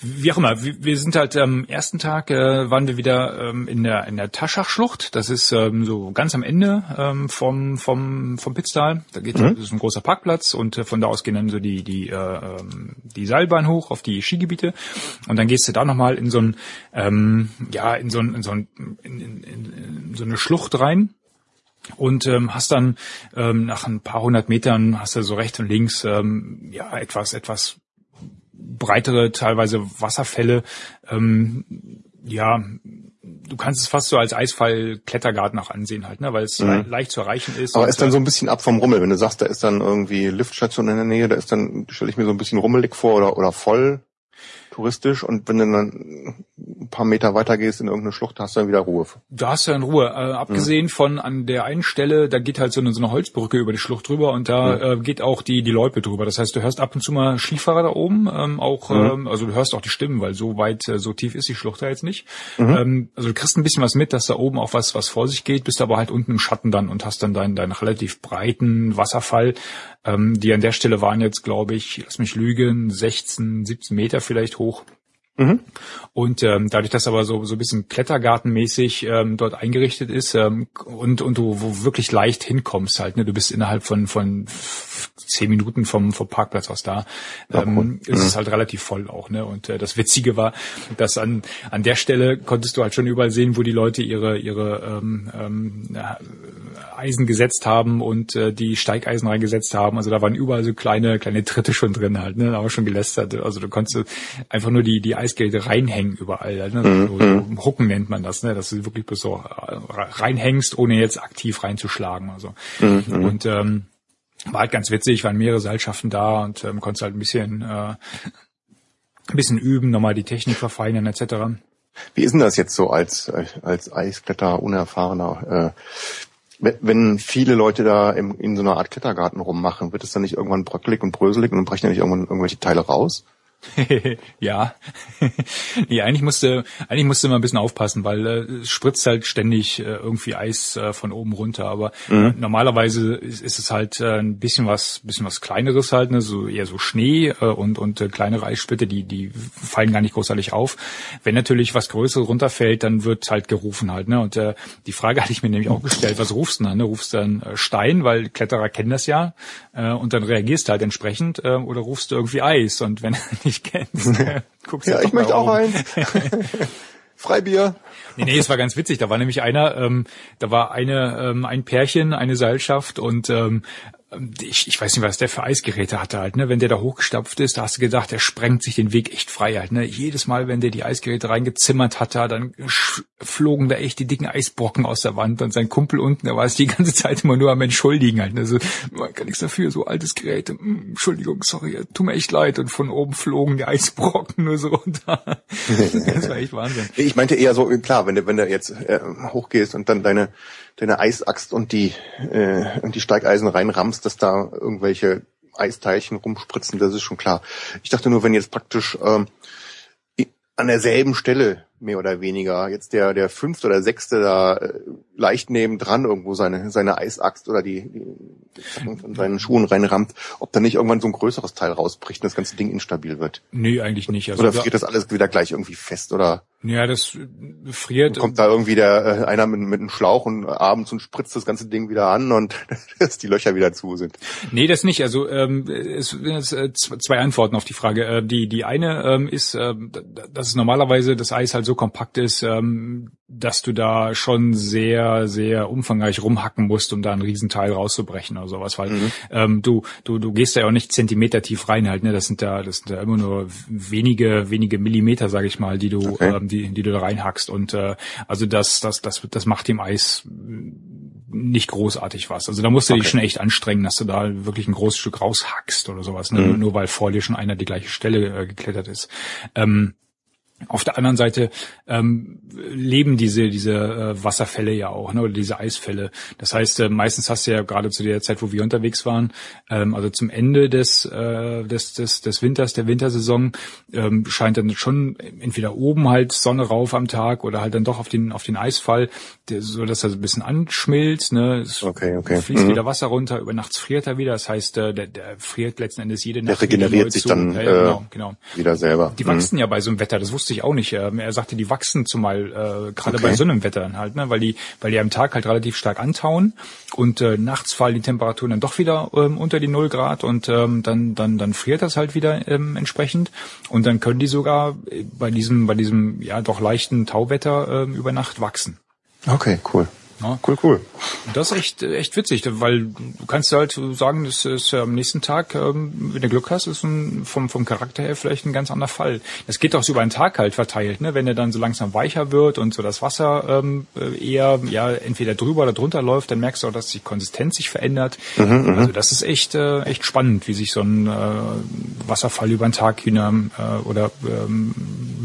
wie auch immer, wir sind halt am ersten Tag äh, waren wir wieder ähm, in der in der Taschachschlucht. Das ist ähm, so ganz am Ende ähm, vom vom vom Pitztal. Da geht mhm. das ist ein großer Parkplatz und äh, von da aus gehen dann so die die äh, ähm, die Seilbahn hoch auf die Skigebiete und dann gehst du da nochmal in so ein ähm, ja in so ein in so ein in, in, in so eine Schlucht rein und ähm, hast dann ähm, nach ein paar hundert Metern hast du so rechts und links ähm, ja etwas etwas breitere teilweise Wasserfälle. Ähm, ja, du kannst es fast so als Eisfall-Klettergarten auch ansehen halt, ne, weil es mhm. leicht zu erreichen ist. Aber ist dann so ein bisschen ab vom Rummel, wenn du sagst, da ist dann irgendwie Liftstation in der Nähe, da ist dann, stelle ich mir so ein bisschen rummelig vor oder, oder voll touristisch und wenn du dann ein paar Meter weiter gehst in irgendeine Schlucht, hast du dann wieder Ruhe. Da hast du dann Ruhe. Äh, abgesehen mhm. von an der einen Stelle, da geht halt so eine, so eine Holzbrücke über die Schlucht drüber und da mhm. äh, geht auch die, die Loipe drüber. Das heißt, du hörst ab und zu mal Skifahrer da oben, ähm, auch, mhm. ähm, also du hörst auch die Stimmen, weil so weit, äh, so tief ist die Schlucht da jetzt nicht. Mhm. Ähm, also du kriegst ein bisschen was mit, dass da oben auch was, was vor sich geht, bist aber halt unten im Schatten dann und hast dann deinen, deinen relativ breiten Wasserfall. Ähm, die an der Stelle waren jetzt, glaube ich, lass mich lügen, 16, 17 Meter vielleicht hoch. Mhm. Und ähm, dadurch, dass aber so so ein bisschen Klettergartenmäßig ähm, dort eingerichtet ist ähm, und und du wo wirklich leicht hinkommst halt, ne, du bist innerhalb von von zehn Minuten vom vom Parkplatz aus da, ähm, mhm. ist es halt relativ voll auch, ne. Und äh, das Witzige war, dass an an der Stelle konntest du halt schon überall sehen, wo die Leute ihre ihre ähm, ähm, Eisen gesetzt haben und äh, die Steigeisen reingesetzt haben. Also da waren überall so kleine kleine Tritte schon drin halt, ne, da war schon gelästert. Also du konntest einfach nur die die Eisgeräte reinhängen überall. Ne? Mhm. So, so Hucken nennt man das, ne? dass du wirklich bis so reinhängst, ohne jetzt aktiv reinzuschlagen. Also. Mhm. Und ähm, war halt ganz witzig, waren mehrere Seilschaften da und ähm, konntest halt ein bisschen äh, ein bisschen üben, nochmal die Technik verfeinern etc. Wie ist denn das jetzt so als als Eiskletter unerfahrener? Äh, wenn viele Leute da im, in so einer Art Klettergarten rummachen, wird es dann nicht irgendwann bröckelig und bröselig und dann brechen ja nicht irgendwann irgendwelche Teile raus? ja. ja, eigentlich musste, eigentlich musste man ein bisschen aufpassen, weil äh, es spritzt halt ständig äh, irgendwie Eis äh, von oben runter. Aber mhm. normalerweise ist, ist, es halt äh, ein bisschen was, bisschen was kleineres halt, ne, so eher so Schnee äh, und und äh, kleinere Eissplitte, die die fallen gar nicht großartig auf. Wenn natürlich was Größeres runterfällt, dann wird halt gerufen halt. Ne, und äh, die Frage hatte ich mir nämlich auch gestellt: Was rufst du dann? Ne? Rufst du dann äh, Stein, weil Kletterer kennen das ja, äh, und dann reagierst du halt entsprechend, äh, oder rufst du irgendwie Eis? Und wenn nicht kennst. Guckst ja, ich möchte auch eins. Freibier. Nee, nee, es war ganz witzig. Da war nämlich einer, ähm, da war eine, ähm, ein Pärchen, eine Seilschaft und ähm, ich, ich weiß nicht, was der für Eisgeräte hatte halt, ne? Wenn der da hochgestapft ist, da hast du gedacht, der sprengt sich den Weg echt frei halt, ne? Jedes Mal, wenn der die Eisgeräte reingezimmert hatte, dann flogen da echt die dicken Eisbrocken aus der Wand und sein Kumpel unten, der war es die ganze Zeit immer nur am Entschuldigen halt, ne? So, man kann nichts dafür, so altes Gerät, hm, Entschuldigung, sorry, tut mir echt leid und von oben flogen die Eisbrocken nur so runter. das war echt Wahnsinn. Ich meinte eher so, klar, wenn du, wenn du jetzt äh, hochgehst und dann deine deine Eisaxt und die äh, und die Steigeisen reinrammst, dass da irgendwelche Eisteilchen rumspritzen, das ist schon klar. Ich dachte nur, wenn jetzt praktisch ähm, an derselben Stelle mehr oder weniger jetzt der der fünfte oder sechste da äh, leicht neben dran irgendwo seine seine Eisaxt oder die, die von seinen Schuhen reinrammt, ob da nicht irgendwann so ein größeres Teil rausbricht und das ganze Ding instabil wird. Nee, eigentlich nicht. Also oder friert das alles wieder gleich irgendwie fest oder? Ja, das friert. Kommt da irgendwie der äh, einer mit, mit einem Schlauch und abends und spritzt das ganze Ding wieder an und dass die Löcher wieder zu sind. Nee, das nicht. Also ähm, es sind jetzt äh, zwei Antworten auf die Frage. Äh, die die eine ähm, ist, äh, dass normalerweise das Eis halt so kompakt ist, ähm, dass du da schon sehr, sehr umfangreich rumhacken musst, um da einen Riesenteil rauszubrechen oder sowas. Weil mhm. ähm, du, du, du gehst da ja auch nicht Zentimeter tief rein halt, ne? Das sind da, das sind da immer nur wenige, wenige Millimeter, sage ich mal, die du, okay. ähm, die, die du da reinhackst. Und äh, also das, das, das, das macht dem Eis nicht großartig was. Also da musst du okay. dich schon echt anstrengen, dass du da wirklich ein großes Stück raushackst oder sowas, ne? Mhm. nur weil vor dir schon einer die gleiche Stelle äh, geklettert ist. Ähm, Auf der anderen Seite ähm, leben diese diese äh, Wasserfälle ja auch, ne, oder diese Eisfälle. Das heißt, äh, meistens hast du ja gerade zu der Zeit, wo wir unterwegs waren, ähm, also zum Ende des, äh, des, des, des Winters, der Wintersaison, ähm, scheint dann schon entweder oben halt Sonne rauf am Tag oder halt dann doch auf den auf den Eisfall, der, so dass er so ein bisschen anschmilzt. Ne, es Okay, okay. fließt Mhm. wieder Wasser runter, über nachts friert er wieder. Das heißt, äh, der, der friert letzten Endes jede Nacht. Der regeneriert sich zu. dann Ja, ja, äh, genau, genau. wieder selber. Die Mhm. wachsen ja bei so einem Wetter, das wusste ich auch nicht. Ähm, Er sagte, die wachsen zumal äh, gerade Okay. bei so einem Wetter dann halt, ne, weil die, weil die am Tag halt relativ stark antauen und äh, nachts fallen die Temperaturen dann doch wieder ähm, unter die Null Grad und ähm, dann dann dann friert das halt wieder ähm, entsprechend und dann können die sogar äh, bei diesem bei diesem ja doch leichten Tauwetter ähm, über Nacht wachsen. Okay, cool. Ja. Cool, cool. Das ist echt, echt witzig, weil du kannst halt sagen, das ist am nächsten Tag, ähm, wenn du Glück hast, ist ein, vom, vom Charakter her vielleicht ein ganz anderer Fall. Das geht auch so über einen Tag halt verteilt, ne? wenn er dann so langsam weicher wird und so das Wasser ähm, äh, eher ja entweder drüber oder drunter läuft, dann merkst du auch, dass die Konsistenz sich verändert. also das ist echt, äh, echt spannend, wie sich so ein äh, Wasserfall über einen Tag hinab äh, oder ähm,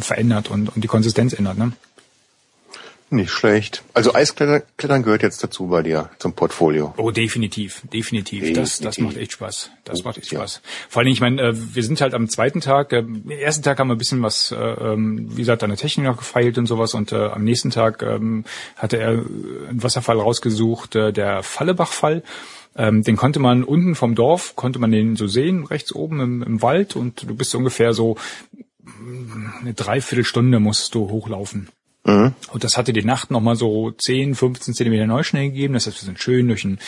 verändert und, und die Konsistenz ändert. Ne? Nicht schlecht. Also Eisklettern Klettern gehört jetzt dazu bei dir zum Portfolio. Oh, definitiv, definitiv. Das, das Definitiv. macht echt Spaß. Das macht echt ja. Spaß. Vor allen Dingen, ich meine, äh, wir sind halt am zweiten Tag. Äh, am ersten Tag haben wir ein bisschen was, äh, ähm, wie gesagt, an der Technik noch gefeilt und sowas. Und äh, am nächsten Tag ähm, hatte er einen Wasserfall rausgesucht, äh, der Fallebachfall. Ähm, den konnte man unten vom Dorf, konnte man den so sehen, rechts oben im, im Wald. Und du bist ungefähr so mm, eine Dreiviertelstunde musst du hochlaufen. Mhm. Und das hatte die Nacht nochmal so 10, 15 Zentimeter Neuschnee gegeben. Das heißt, wir sind schön durch einen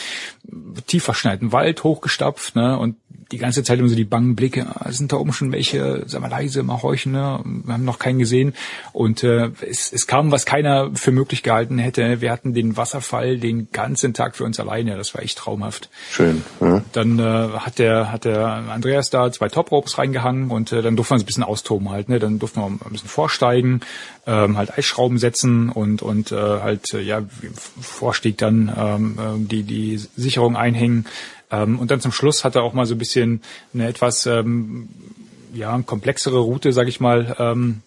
tief verschneiten Wald hochgestapft, ne? Und die ganze Zeit immer so die bangen Blicke, ah, sind da oben schon welche, sag mal leise, mal horchen, ne? Wir haben noch keinen gesehen. Und äh, es, es kam, was keiner für möglich gehalten hätte. Wir hatten den Wasserfall den ganzen Tag für uns alleine. Das war echt traumhaft. Schön. Mhm. Dann äh, hat der hat der Andreas da zwei Top Ropes reingehangen und äh, dann durften wir uns ein bisschen austoben halt, ne? Dann durften wir ein bisschen vorsteigen, ähm, halt Eisschrauben setzen und und äh, halt äh, ja Vorstieg dann ähm, ähm, die die Sicherung einhängen ähm, und dann zum Schluss hat er auch mal so ein bisschen eine etwas ähm, ja komplexere Route, sag ich mal. Ähm,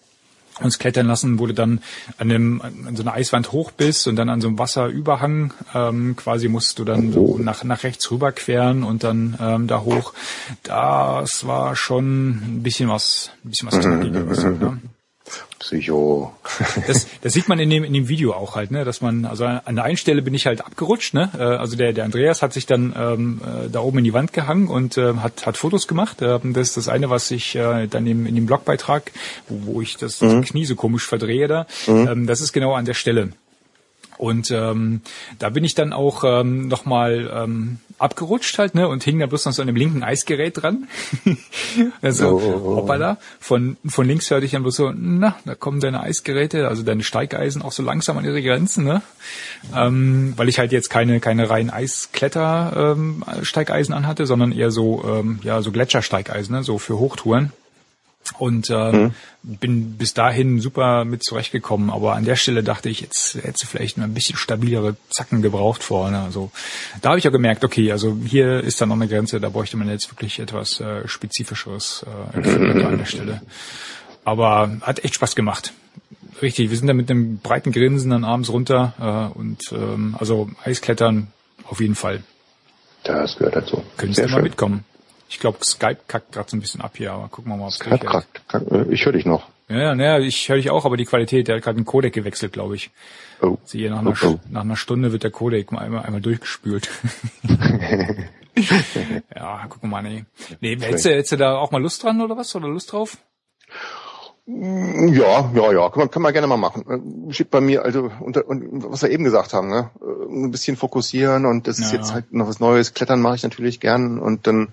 uns klettern lassen, wurde dann an, einem, an so einer Eiswand hoch bist und dann an so einem Wasserüberhang ähm, quasi musst du dann so nach, nach rechts rüber queren und dann ähm, da hoch. Das war schon ein bisschen was, ein bisschen was knackigeres. Ne? Psycho. Das, das sieht man in dem, in dem Video auch halt, ne, dass man, also an der einen Stelle bin ich halt abgerutscht, ne, äh, also der, der Andreas hat sich dann ähm, äh, da oben in die Wand gehangen und äh, hat, hat Fotos gemacht. Ähm, das ist das eine, was ich äh, dann im, in dem Blogbeitrag, wo, wo ich das, das Knie so komisch verdrehe da, ähm, das ist genau an der Stelle. Und ähm, da bin ich dann auch ähm, nochmal ähm, abgerutscht halt, ne, und hing da bloß noch so an dem linken Eisgerät dran. also, Oh, oh, oh. hoppala. Von, von links hörte ich dann bloß so, na, da kommen deine Eisgeräte, also deine Steigeisen auch so langsam an ihre Grenzen, ne? Ähm, weil ich halt jetzt keine, keine reinen Eiskletter ähm, Steigeisen anhatte, sondern eher so, ähm, ja, so Gletschersteigeisen, ne, so für Hochtouren. Und ähm, bin bis dahin super mit zurechtgekommen, aber an der Stelle dachte ich, jetzt hätte vielleicht mal ein bisschen stabilere Zacken gebraucht vorne. Also da habe ich ja gemerkt, okay, also hier ist dann noch eine Grenze, da bräuchte man jetzt wirklich etwas äh, spezifischeres äh, an der Stelle. Aber hat echt Spaß gemacht. Richtig, wir sind da mit einem breiten Grinsen dann abends runter äh, und ähm, also Eisklettern auf jeden Fall. Das gehört dazu. Könntest du mal schön. mitkommen. Ich glaube, Skype kackt gerade so ein bisschen ab hier, aber gucken wir mal, ob es Kack, kack, kack. Äh, Ich höre dich noch. Ja, naja, ich höre dich auch, aber die Qualität, der hat gerade einen Codec gewechselt, glaube ich. Oh. Siehe, nach einer, Oh, oh. nach einer Stunde wird der Codec mal einmal, einmal durchgespült. ja, gucken wir mal, nee. Nee, hättest du, hättest du da auch mal Lust dran oder was? Oder Lust drauf? Ja, ja, ja, kann man, kann man gerne mal machen. Äh, Steht bei mir, also unter, und was wir eben gesagt haben, ne? Äh, ein bisschen fokussieren und das ist Ja. jetzt halt noch was Neues. Klettern mache ich natürlich gern und dann,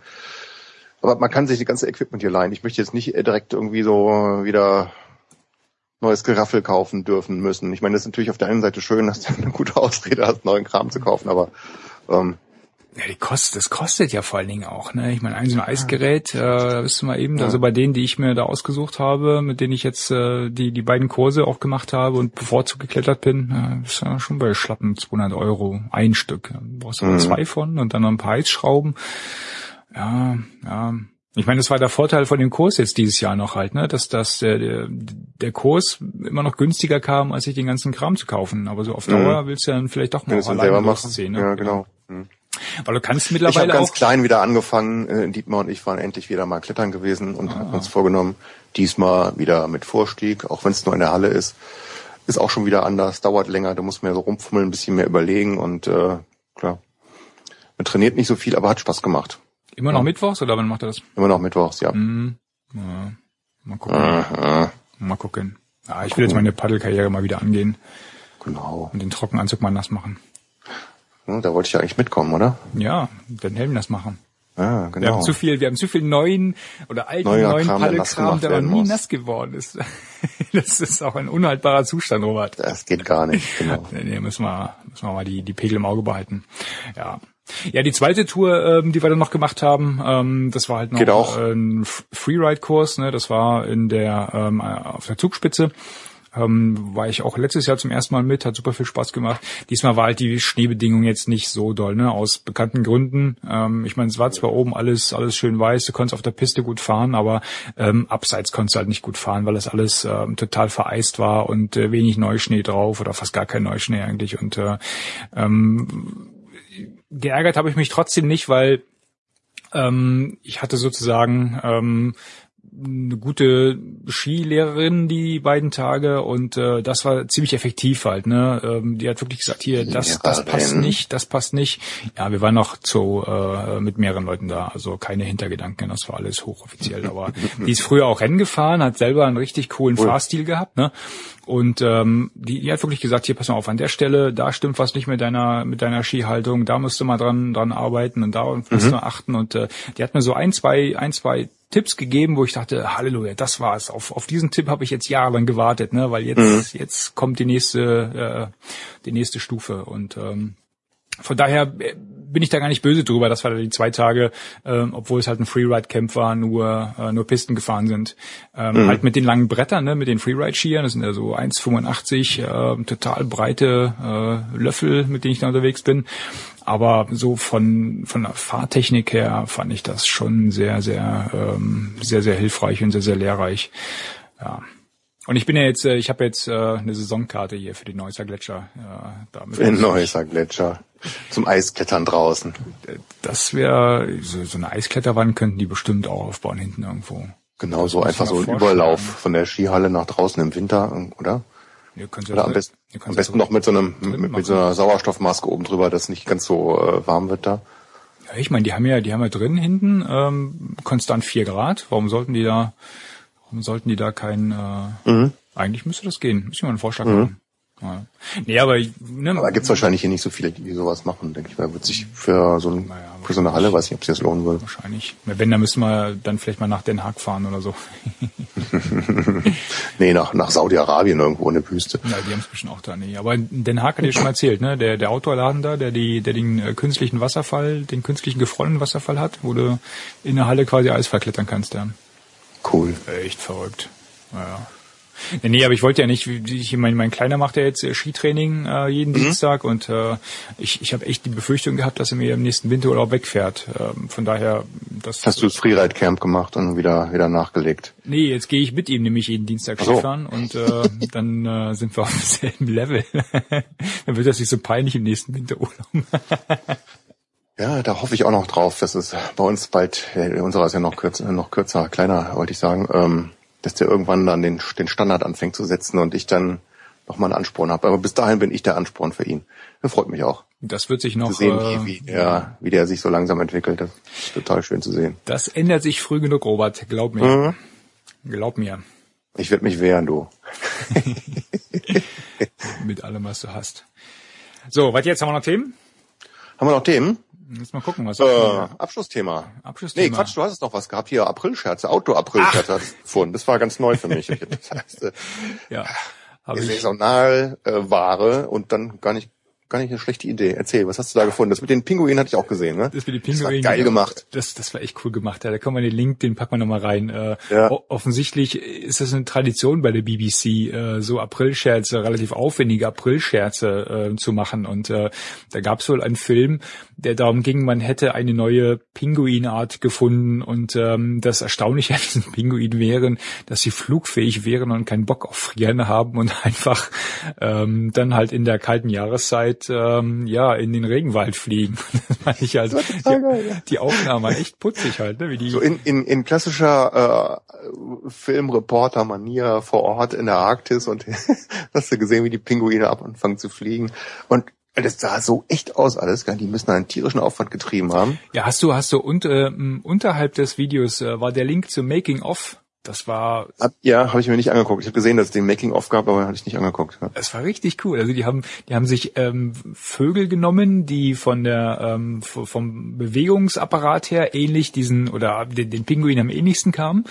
aber man kann sich die ganze Equipment hier leihen. Ich möchte jetzt nicht äh, direkt irgendwie so wieder neues Geraffel kaufen dürfen müssen. Ich meine, das ist natürlich auf der einen Seite schön, dass du eine gute Ausrede hast, neuen Kram zu kaufen, aber ähm, Ja, die kostet, das kostet ja vor allen Dingen auch, ne? Ich meine, ein so ein Eisgerät, äh, da bist du mal eben, also bei denen, die ich mir da ausgesucht habe, mit denen ich jetzt äh, die die beiden Kurse auch gemacht habe und bevorzugt geklettert bin, äh, ist ja schon bei schlappen 200 Euro ein Stück. Da brauchst du aber zwei von und dann noch ein paar Eisschrauben. Ja, ja. Ich meine, das war der Vorteil von dem Kurs jetzt dieses Jahr noch halt, ne, dass, dass der, der Kurs immer noch günstiger kam, als sich den ganzen Kram zu kaufen. Aber so auf Dauer mhm. willst du dann vielleicht doch mal auch alleine losziehen. Ne? Ja, genau. Mhm. Weil du kannst mittlerweile Ich habe ganz klein wieder angefangen. Äh, Dietmar und ich waren endlich wieder mal klettern gewesen und ah. haben uns vorgenommen, diesmal wieder mit Vorstieg, auch wenn es nur in der Halle ist. Ist auch schon wieder anders, dauert länger, du musst mehr so rumfummeln, ein bisschen mehr überlegen und äh, klar. Man trainiert nicht so viel, aber hat Spaß gemacht. Immer noch ja. mittwochs oder wann macht er das? Immer noch mittwochs, ja. Mhm. ja. Mal gucken. Aha. Mal gucken. Ja, ich will jetzt meine Paddelkarriere mal wieder angehen. Genau. Und den Trockenanzug mal nass machen. Hm, da wollte ich ja eigentlich mitkommen, oder? Ja, den Helm nass machen. Ah, genau. Wir haben zu viel, wir haben zu viel neuen oder alten Neuer neuen Kram, Paddelkram, der, der noch nie muss. nass geworden ist. Das ist auch ein unhaltbarer Zustand, Robert. Das geht gar nicht, genau. Nee, müssen wir, müssen wir mal die, die Pegel im Auge behalten. Ja. Ja, die zweite Tour, ähm, die wir dann noch gemacht haben, ähm, das war halt noch Geht auch. ein Freeride-Kurs, ne? Das war in der ähm, auf der Zugspitze. Ähm, war ich auch letztes Jahr zum ersten Mal mit, hat super viel Spaß gemacht. Diesmal war halt die Schneebedingung jetzt nicht so doll, ne? Aus bekannten Gründen. Ähm, ich meine, es war zwar oben alles alles schön weiß, du konntest auf der Piste gut fahren, aber ähm, abseits konntest du halt nicht gut fahren, weil das alles ähm, total vereist war und äh, wenig Neuschnee drauf oder fast gar kein Neuschnee eigentlich. Und äh, ähm, geärgert habe ich mich trotzdem nicht, weil ähm, ich hatte sozusagen ähm, eine gute Skilehrerin die beiden Tage und äh, das war ziemlich effektiv halt. Ne, ähm, die hat wirklich gesagt, hier das das passt nicht, das passt nicht. Ja, wir waren noch zu äh, mit mehreren Leuten da, also keine Hintergedanken, das war alles hochoffiziell. Aber die ist früher auch Rennen gefahren, hat selber einen richtig coolen Cool. Fahrstil gehabt, ne? Und ähm, die, die hat wirklich gesagt, hier pass mal auf, an der Stelle, da stimmt was nicht mit deiner mit deiner Skihaltung, da musst du mal dran dran arbeiten und da musst Mhm. du achten. Und äh, die hat mir so ein, zwei, ein, zwei Tipps gegeben, wo ich dachte, Halleluja, das war's. Auf, auf diesen Tipp habe ich jetzt jahrelang gewartet, ne? Weil jetzt, jetzt kommt die nächste, äh, die nächste Stufe. Und ähm, von daher äh, bin ich da gar nicht böse drüber, dass wir da die zwei Tage, ähm, obwohl es halt ein Freeride-Camp war, nur äh, nur Pisten gefahren sind. Ähm, Halt mit den langen Brettern, ne, mit den Freeride-Skiern, das sind ja so 1,85, äh, total breite äh, Löffel, mit denen ich da unterwegs bin. Aber so von von der Fahrtechnik her fand ich das schon sehr, sehr, ähm, sehr, sehr hilfreich und sehr, sehr lehrreich. Ja. Und ich bin ja jetzt, äh, ich habe jetzt äh, eine Saisonkarte hier für die Neusser Gletscher. Äh, damit In Neusser Gletscher. Zum Eisklettern draußen. Das wäre so, so eine Eiskletterwand könnten die bestimmt auch aufbauen hinten irgendwo. Genau so einfach so ein. Überlauf von der Skihalle nach draußen im Winter, oder? Ihr könnt Oder am besten, am besten noch mit so einem mit, mit so einer Sauerstoffmaske oben drüber, dass nicht ganz so äh, warm wird da. Ja, ich meine, die haben ja, die haben ja drin hinten ähm, konstant vier Grad. Warum sollten die da, sollten die da kein? Äh, Mhm. Eigentlich müsste das gehen. Müssen wir mal einen Vorschlag machen. Ja. Nee, aber ne, Aber gibt's wahrscheinlich hier nicht so viele, die sowas machen, denke ich mal. Wird sich für so, ein, Naja, für so eine Halle, weiß nicht, ob sich das lohnen würde. wahrscheinlich. Wenn, dann müssen wir dann vielleicht mal nach Den Haag fahren oder so. Nee, nach, nach Saudi-Arabien irgendwo in der Wüste. Ja, die haben es bestimmt auch da nicht. Aber Den Haag hat ihr schon mal erzählt, ne? Der, der Outdoor-Laden da, der die, der den äh, künstlichen Wasserfall, den künstlichen gefrorenen Wasserfall hat, wo du in der Halle quasi Eis verklettern kannst, ja. Cool. Echt verrückt. Ja. Nee, aber ich wollte ja nicht, wie- ich mein, mein Kleiner macht ja jetzt äh, Skitraining äh, jeden Dienstag und äh, ich, ich habe echt die Befürchtung gehabt, dass er mir im nächsten Winterurlaub wegfährt. Ähm, von daher, das Hast du das Freeride-Camp gemacht und wieder, wieder nachgelegt? Nee, jetzt gehe ich mit ihm nämlich jeden Dienstag so. Skifahren und äh, dann äh, sind wir auf demselben Level. dann wird das nicht so peinlich im nächsten Winterurlaub. Ja, da hoffe ich auch noch drauf, dass es bei uns bald, äh, unserer ist ja noch kürzer, noch kürzer, kleiner, wollte ich sagen, ähm, dass der irgendwann dann den, den Standard anfängt zu setzen und ich dann nochmal einen Ansporn habe. Aber bis dahin bin ich der Ansporn für ihn. Das freut mich auch. Das wird sich noch Zu sehen, äh, wie, wie, der, wie der sich so langsam entwickelt. Das ist total schön zu sehen. das ändert sich früh genug, Robert. Glaub mir. Mhm. Glaub mir. Ich werde mich wehren, du. Mit allem, was du hast. So, was jetzt? Haben wir noch Themen? Haben wir noch Themen? Jetzt mal gucken, was Äh, Abschlussthema. Abschlussthema. Nee, Quatsch, du hast es noch was gehabt. Hier, Aprilscherze, Outdoor-Aprilscherze gefunden. Das war ganz neu für mich. Das heißt, äh, ja, habe ich. Saisonalware und dann gar nicht gar nicht eine schlechte Idee. Erzähl, was hast du da gefunden? Das mit den Pinguinen hatte ich auch gesehen, ne? Das mit den Das war Pinguinen. geil gemacht. Das, das war echt cool gemacht. Ja, da kann man den Link, den packen wir nochmal rein. Äh, Ja. Offensichtlich ist das eine Tradition bei der BBC, äh, so Aprilscherze, relativ aufwendige Aprilscherze äh, zu machen. Und äh, da gab es wohl einen Film, der darum ging, man hätte eine neue Pinguinart gefunden. Und ähm, das Erstaunliche an diesen Pinguinen wären, dass sie flugfähig wären und keinen Bock auf Frieren haben und einfach ähm, dann halt in der kalten Jahreszeit ähm, ja in den Regenwald fliegen. Das fand ich also war total die, geil, ja. die Aufnahme echt putzig halt, ne? Wie die So in, in, in klassischer äh, Filmreporter-Manier vor Ort in der Arktis und hast du gesehen, wie die Pinguine ab anfangen zu fliegen. Und das sah so echt aus alles, die müssen einen tierischen Aufwand getrieben haben. Ja, hast du, hast du und, äh, unterhalb des Videos äh, war der Link zum Making of. Das war, Hab, ja, habe ich mir nicht angeguckt. Ich habe gesehen, dass es den Making-of gab, aber habe ich nicht angeguckt. Ja. das war richtig cool. Also die haben, die haben sich ähm, Vögel genommen, die von der ähm, vom Bewegungsapparat her ähnlich diesen oder den, den Pinguin am ähnlichsten kamen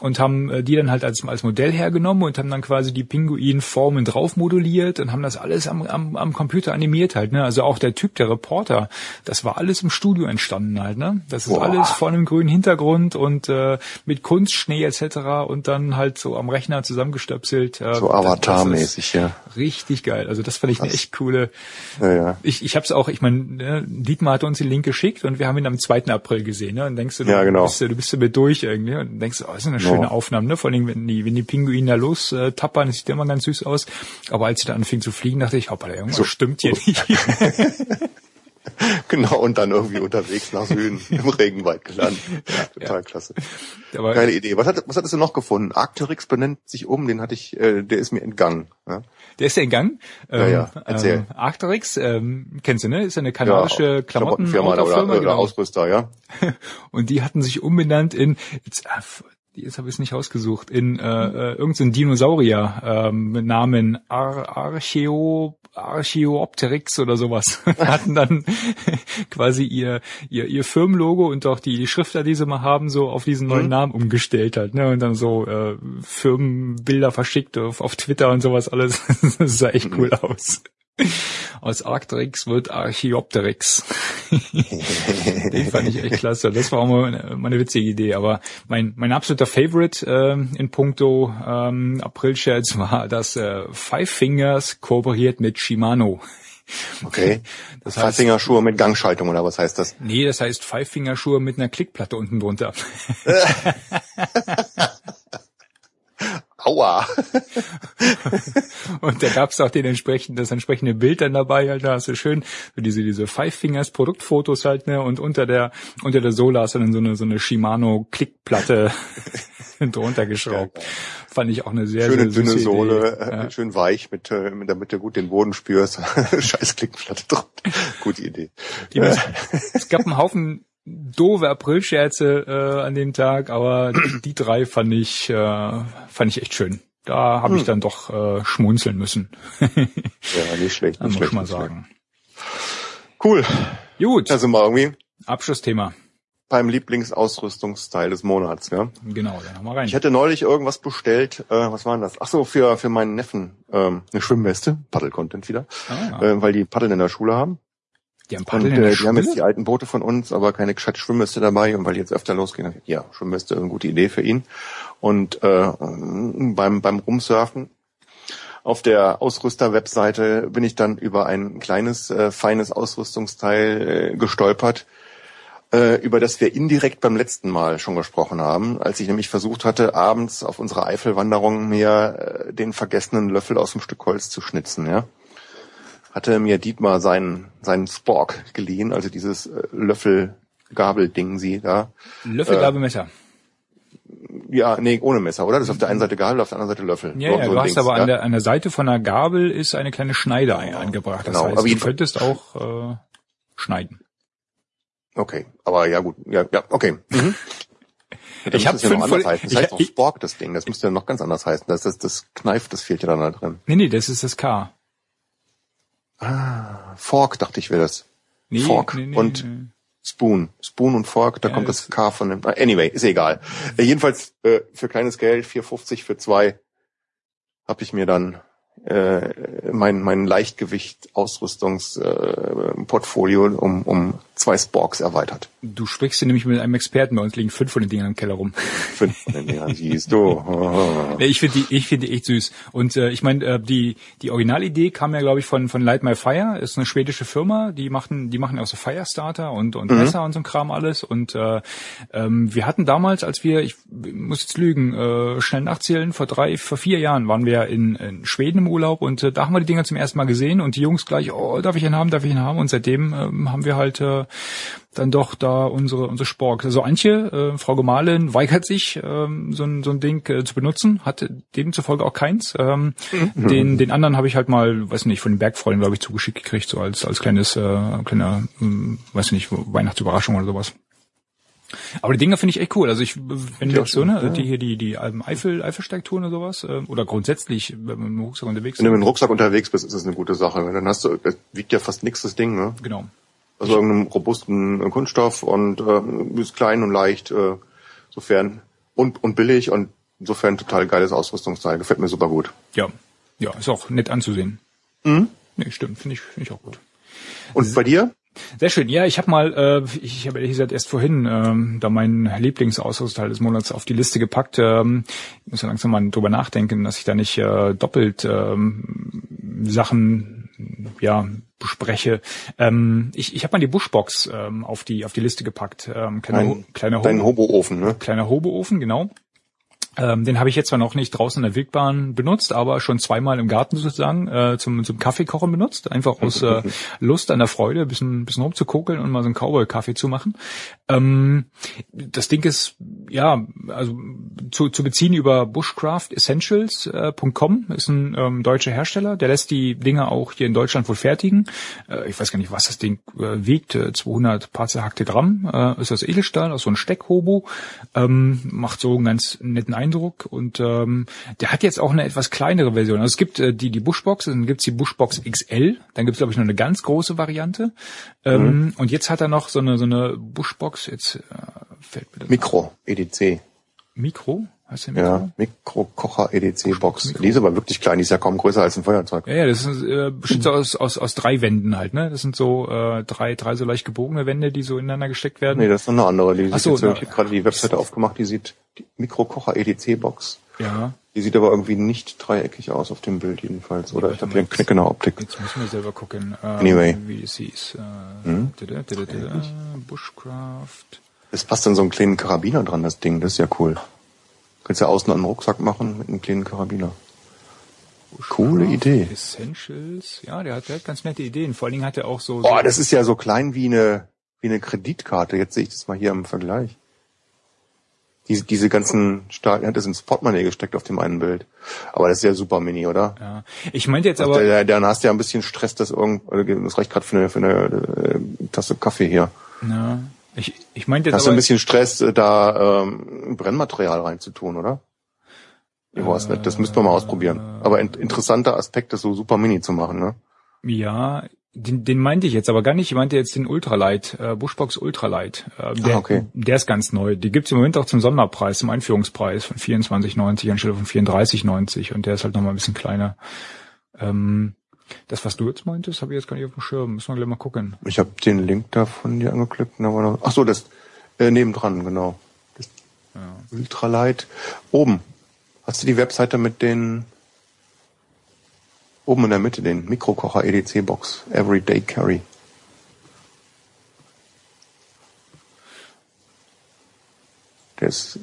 und haben äh, die dann halt als als Modell hergenommen und haben dann quasi die Pinguinformen drauf moduliert und haben das alles am, am, am Computer animiert halt. Ne? Also auch der Typ, der Reporter, das war alles im Studio entstanden halt. Ne? Das ist Boah. alles vor einem grünen Hintergrund und äh, mit Kunstschnee etc. und dann halt so am Rechner zusammengestöpselt. Äh, So das- das Avatar-mäßig, ja. Richtig geil. Also das fand ich eine Krass. echt coole. ja, ja. Ich, ich habe es auch, ich meine, ne, Dietmar hat uns den Link geschickt und wir haben ihn am 2. April gesehen. Ne? Und denkst du, du, Ja, genau. bist, du bist damit durch irgendwie und denkst, oh, das ist eine. Schöne Aufnahme. Ne? Vor allem, wenn die, wenn die Pinguine da los äh, tappern, das sieht immer ganz süß aus. Aber als sie da anfingen zu fliegen, dachte ich, hoppala, irgendwas So. stimmt hier nicht. Genau, und dann irgendwie unterwegs nach Süden im Regenwald gelandet. Total klasse. Aber Geile Idee. Was, hat, was hattest du noch gefunden? Arcteryx benennt sich um, den hatte ich, äh, der ist mir entgangen. Ja? der ist ja in Gang. Ja, ja, erzähl. Ähm, Arcteryx, ähm, kennst du, ne? Ist ja eine kanadische Klamottenfirma oder, Klamottenfirma, oder genau. Ausrüster, ja. Und die hatten sich umbenannt in, jetzt, f- jetzt habe ich es nicht ausgesucht, in äh, äh, irgendein Dinosaurier ähm, mit Namen Ar Archeo Archeopteryx oder sowas. hatten dann quasi ihr, ihr ihr Firmenlogo und auch die, die Schrifter, die sie mal haben, so auf diesen neuen Mhm. Namen umgestellt halt, ne? Und dann so äh, Firmenbilder verschickt auf, auf Twitter und sowas alles. das sah echt cool aus. Aus Arcteryx wird Archeopteryx. Den fand ich echt klasse. Das war auch mal eine, mal eine witzige Idee. Aber mein, mein absoluter Favorite ähm, in puncto ähm, April-Scherz war, dass äh, Five Fingers kooperiert mit Shimano. Okay. Das heißt- Schuhe mit Gangschaltung oder was heißt das? Nee, das heißt Five-Finger-Schuhe mit einer Klickplatte unten drunter. Aua. Und da gab's auch den entsprechenden, das entsprechende Bild dann dabei, halt, da hast du schön diese, diese Five Fingers Produktfotos halt, ne, und unter der, unter der Sohle hast du dann so eine, so eine Shimano Klickplatte drunter geschraubt. Fand ich auch eine sehr, Schöne sehr dünne Sohle, Idee. äh, Ja. schön weich, mit, äh, mit damit du gut den Boden spürst. Scheiß Klickplatte drauf. Gute Idee. Die es gab einen Haufen doofe Aprilscherze äh, an dem Tag, aber die, die drei fand ich, äh, fand ich echt schön. Da habe ich Hm. dann doch äh, schmunzeln müssen. Ja, nicht schlecht, nicht muss ich mal schlecht. sagen. Cool. Gut, sind wir irgendwie Abschlussthema. beim Lieblingsausrüstungsteil des Monats, ja. Genau, dann haben wir rein. Ich hatte neulich irgendwas bestellt, äh, was war denn das? Ach so, für, für meinen Neffen ähm, eine Schwimmweste, Paddel-Content wieder, ah, äh, weil die Paddeln in der Schule haben. Die haben Und Paddeln in der äh, die haben jetzt die alten Boote von uns, aber keine gescheite Schwimmweste dabei. Und weil die jetzt öfter losgehen, ich, ja, Schwimmweste ist eine gute Idee für ihn. Und äh, beim, beim Rumsurfen auf der Ausrüster-Webseite bin ich dann über ein kleines, äh, feines Ausrüstungsteil äh, gestolpert, äh, über das wir indirekt beim letzten Mal schon gesprochen haben, als ich nämlich versucht hatte, abends auf unserer Eifelwanderung mir äh, den vergessenen Löffel aus dem Stück Holz zu schnitzen, ja. Hatte mir Dietmar seinen, seinen Spork geliehen, also dieses äh, Löffel-Gabel-Ding sie da. Löffel, äh. Ja, nee, ohne Messer, oder? Das ist auf der einen Seite Gabel, auf der anderen Seite Löffel. Ja, So- ja, so du hast Dings, aber ja? an der, an der Seite von der Gabel ist eine kleine Schneide ein, angebracht. Das Genau, heißt, aber du könntest auch äh, schneiden. Okay, aber ja gut, ja, ja, okay. Mhm. Ja, Ich hab müsste es ja noch fünf anders heißen. Das ich- heißt ich- Spork, das Ding. Das müsste ja noch ganz anders heißen. Das, das, das Kneif, das fehlt ja dann da drin. Nee, nee, das ist das K. Fork, dachte ich, wäre das. Nee, Fork nee, nee, und nee. Spoon. Spoon und Fork, da Ja, kommt das- das K von dem. ah, Anyway, ist egal. Äh, jedenfalls äh, für kleines Geld, 4,50 für zwei, habe ich mir dann äh, mein, mein Leichtgewicht-Ausrüstungsportfolio äh, um, um zwei Sporks erweitert. Du sprichst hier nämlich mit einem Experten, bei uns liegen fünf von den Dingern im Keller rum. Fünf von den Dingern, siehst du. Nee, ich finde die, ich finde die echt süß. Und äh, ich meine, äh, die die Originalidee kam ja, glaube ich, von von Light My Fire. Ist eine schwedische Firma, die machen die machen auch so Firestarter und und Messer und so ein Kram alles. Und äh, ähm, wir hatten damals, als wir, ich muss jetzt lügen, äh, schnell nachzählen, vor drei, vor vier Jahren waren wir in, in Schweden im Urlaub und äh, da haben wir die Dinger zum ersten Mal gesehen und die Jungs gleich, oh, darf ich einen haben, darf ich einen haben? Und seitdem ähm, haben wir halt äh, dann doch da unsere unsere Spork. Also Antje, äh, Frau Gemahlin, weigert sich, ähm, so, ein, so ein Ding äh, zu benutzen, hat demzufolge auch keins. Ähm, mhm. Den den anderen habe ich halt mal, weiß nicht, von den Bergfreunden, glaube ich, zugeschickt gekriegt, so als als kleines, äh, kleiner, äh, weiß nicht, Weihnachtsüberraschung oder sowas. Aber die Dinger finde ich echt cool. Also ich, wenn du jetzt so, ne, ja. die hier die die Eifel Eifelsteigtouren oder sowas äh, oder grundsätzlich, wenn man mit dem Rucksack unterwegs. Wenn du mit dem Rucksack unterwegs bist, ist das eine gute Sache. Dann hast du, das wiegt ja fast nichts das Ding, ne? Genau. Also irgendeinem robusten Kunststoff und äh, ist klein und leicht, äh, sofern und und billig und insofern total geiles Ausrüstungsteil. Gefällt mir super gut. Ja, ja, ist auch nett anzusehen. Mhm. Nee, stimmt, finde ich finde ich auch gut. Und bei dir? Sehr schön. Ja, ich habe mal, äh, ich habe ehrlich gesagt erst vorhin ähm, da meinen Lieblingsausrüstteil des Monats auf die Liste gepackt. Ähm, ich muss ja langsam mal drüber nachdenken, dass ich da nicht äh, doppelt ähm, Sachen ja bespreche. Ähm, ich ich habe mal die Bushbox ähm, auf die auf die Liste gepackt. Ähm, kleiner, Ein, kleiner Hobo, dein Hoboofen, ne? Kleiner Hoboofen, genau. Ähm, den habe ich jetzt zwar noch nicht draußen in der Wildbahn benutzt, aber schon zweimal im Garten sozusagen äh, zum, zum Kaffeekochen benutzt. Einfach aus äh, Lust an der Freude, ein bisschen, bisschen rumzukokeln und mal so einen Cowboy-Kaffee zu machen. Ähm, das Ding ist, ja, also zu, zu beziehen über bushcraftessentials.com, äh, ist ein ähm, deutscher Hersteller, der lässt die Dinge auch hier in Deutschland wohl fertigen. Äh, ich weiß gar nicht, was das Ding äh, wiegt, 200 paar zerhackte Gramm, äh, ist das Edelstahl, aus so ein Steckhobo, ähm, macht so einen ganz netten Eindruck und ähm, der hat jetzt auch eine etwas kleinere Version. Also es gibt äh, die die Bushbox, dann gibt's die Bushbox XL, dann gibt's glaube ich noch eine ganz große Variante ähm, mhm. und jetzt hat er noch so eine so eine Bushbox. Jetzt äh, fällt mir das Mikro EDC. Mikro? Heißt der Mikro? Ja, Mikrokocher EDC Box. Mikro. Die ist aber wirklich klein, die ist ja kaum größer als ein Feuerzeug. Ja, ja das ist äh, bestimmt so aus, aus, aus drei Wänden halt, ne? Das sind so äh, drei, drei so leicht gebogene Wände, die so ineinander gesteckt werden. Nee, das ist noch eine andere. Die Ach so, jetzt, ich habe gerade die Webseite aufgemacht, die sieht die Mikrokocher EDC Box. Ja. Die sieht aber irgendwie nicht dreieckig aus auf dem Bild jedenfalls. Oder ja, ich habe hier einen Knick in der Optik. Jetzt müssen wir selber gucken, äh, anyway. wie es hieß. Äh, hm? Bushcraft. Es passt dann so einen kleinen Karabiner dran, das Ding. Das ist ja cool. Kannst ja außen einen Rucksack machen mit einem kleinen Karabiner. Coole Idee. Essentials. Ja, der hat, der hat ganz nette Ideen. Vor allen Dingen hat er auch so. Oh, so das ist ja so klein wie eine, wie eine Kreditkarte. Jetzt sehe ich das mal hier im Vergleich. Diese, diese ganzen Stahl, er hat das ins Portemonnaie gesteckt auf dem einen Bild. Aber das ist ja super mini, oder? Ja. Ich meinte jetzt aber. Der, dann hast du ja ein bisschen Stress, dass irgend, das reicht gerade für eine, für eine äh, Tasse Kaffee hier. Ja. Ich, ich meinte jetzt Hast du ein bisschen Stress, äh, da ähm, Brennmaterial reinzutun, oder? Ich weiß nicht, das müssten wir mal ausprobieren. Aber in, interessanter Aspekt, das so super mini zu machen, ne? Ja, den, den meinte ich jetzt aber gar nicht. Ich meinte jetzt den Ultralight, äh, Bushbox Ultralight. Äh, der, ah, okay. der ist ganz neu. Die gibt's im Moment auch zum Sonderpreis, zum Einführungspreis von 24,90 anstelle von 34,90 und der ist halt nochmal ein bisschen kleiner. Ähm, das, was du jetzt meintest, habe ich jetzt gar nicht auf dem Schirm. Müssen wir gleich mal gucken. Ich habe den Link da von dir angeklickt. noch, ach so, das äh, nebendran, genau. Das ja. Ultralight. Oben. Hast du die Webseite mit den oben in der Mitte, den Mikrokocher EDC Box, Everyday Carry. Der ist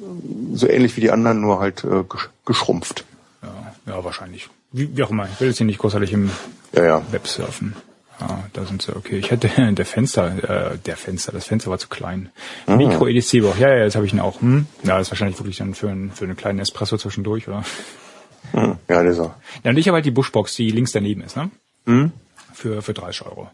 so ähnlich wie die anderen, nur halt äh, geschrumpft. Ja, ja, wahrscheinlich. Wie, wie auch immer. Ich will jetzt hier nicht großartig im ja, ja. Web surfen. Ah, da sind sie, okay. Ich hätte der Fenster, äh, der Fenster, das Fenster war zu klein. Ah. Mikro EDC Box, ja, ja, jetzt habe ich ihn auch. Hm? Ja, das ist wahrscheinlich wirklich dann für, ein, für einen kleinen Espresso zwischendurch, oder? Hm. Ja, das ist er. Ja, und ich habe halt die Bushbox, die links daneben ist, ne? Hm? Für, für 30 Euro.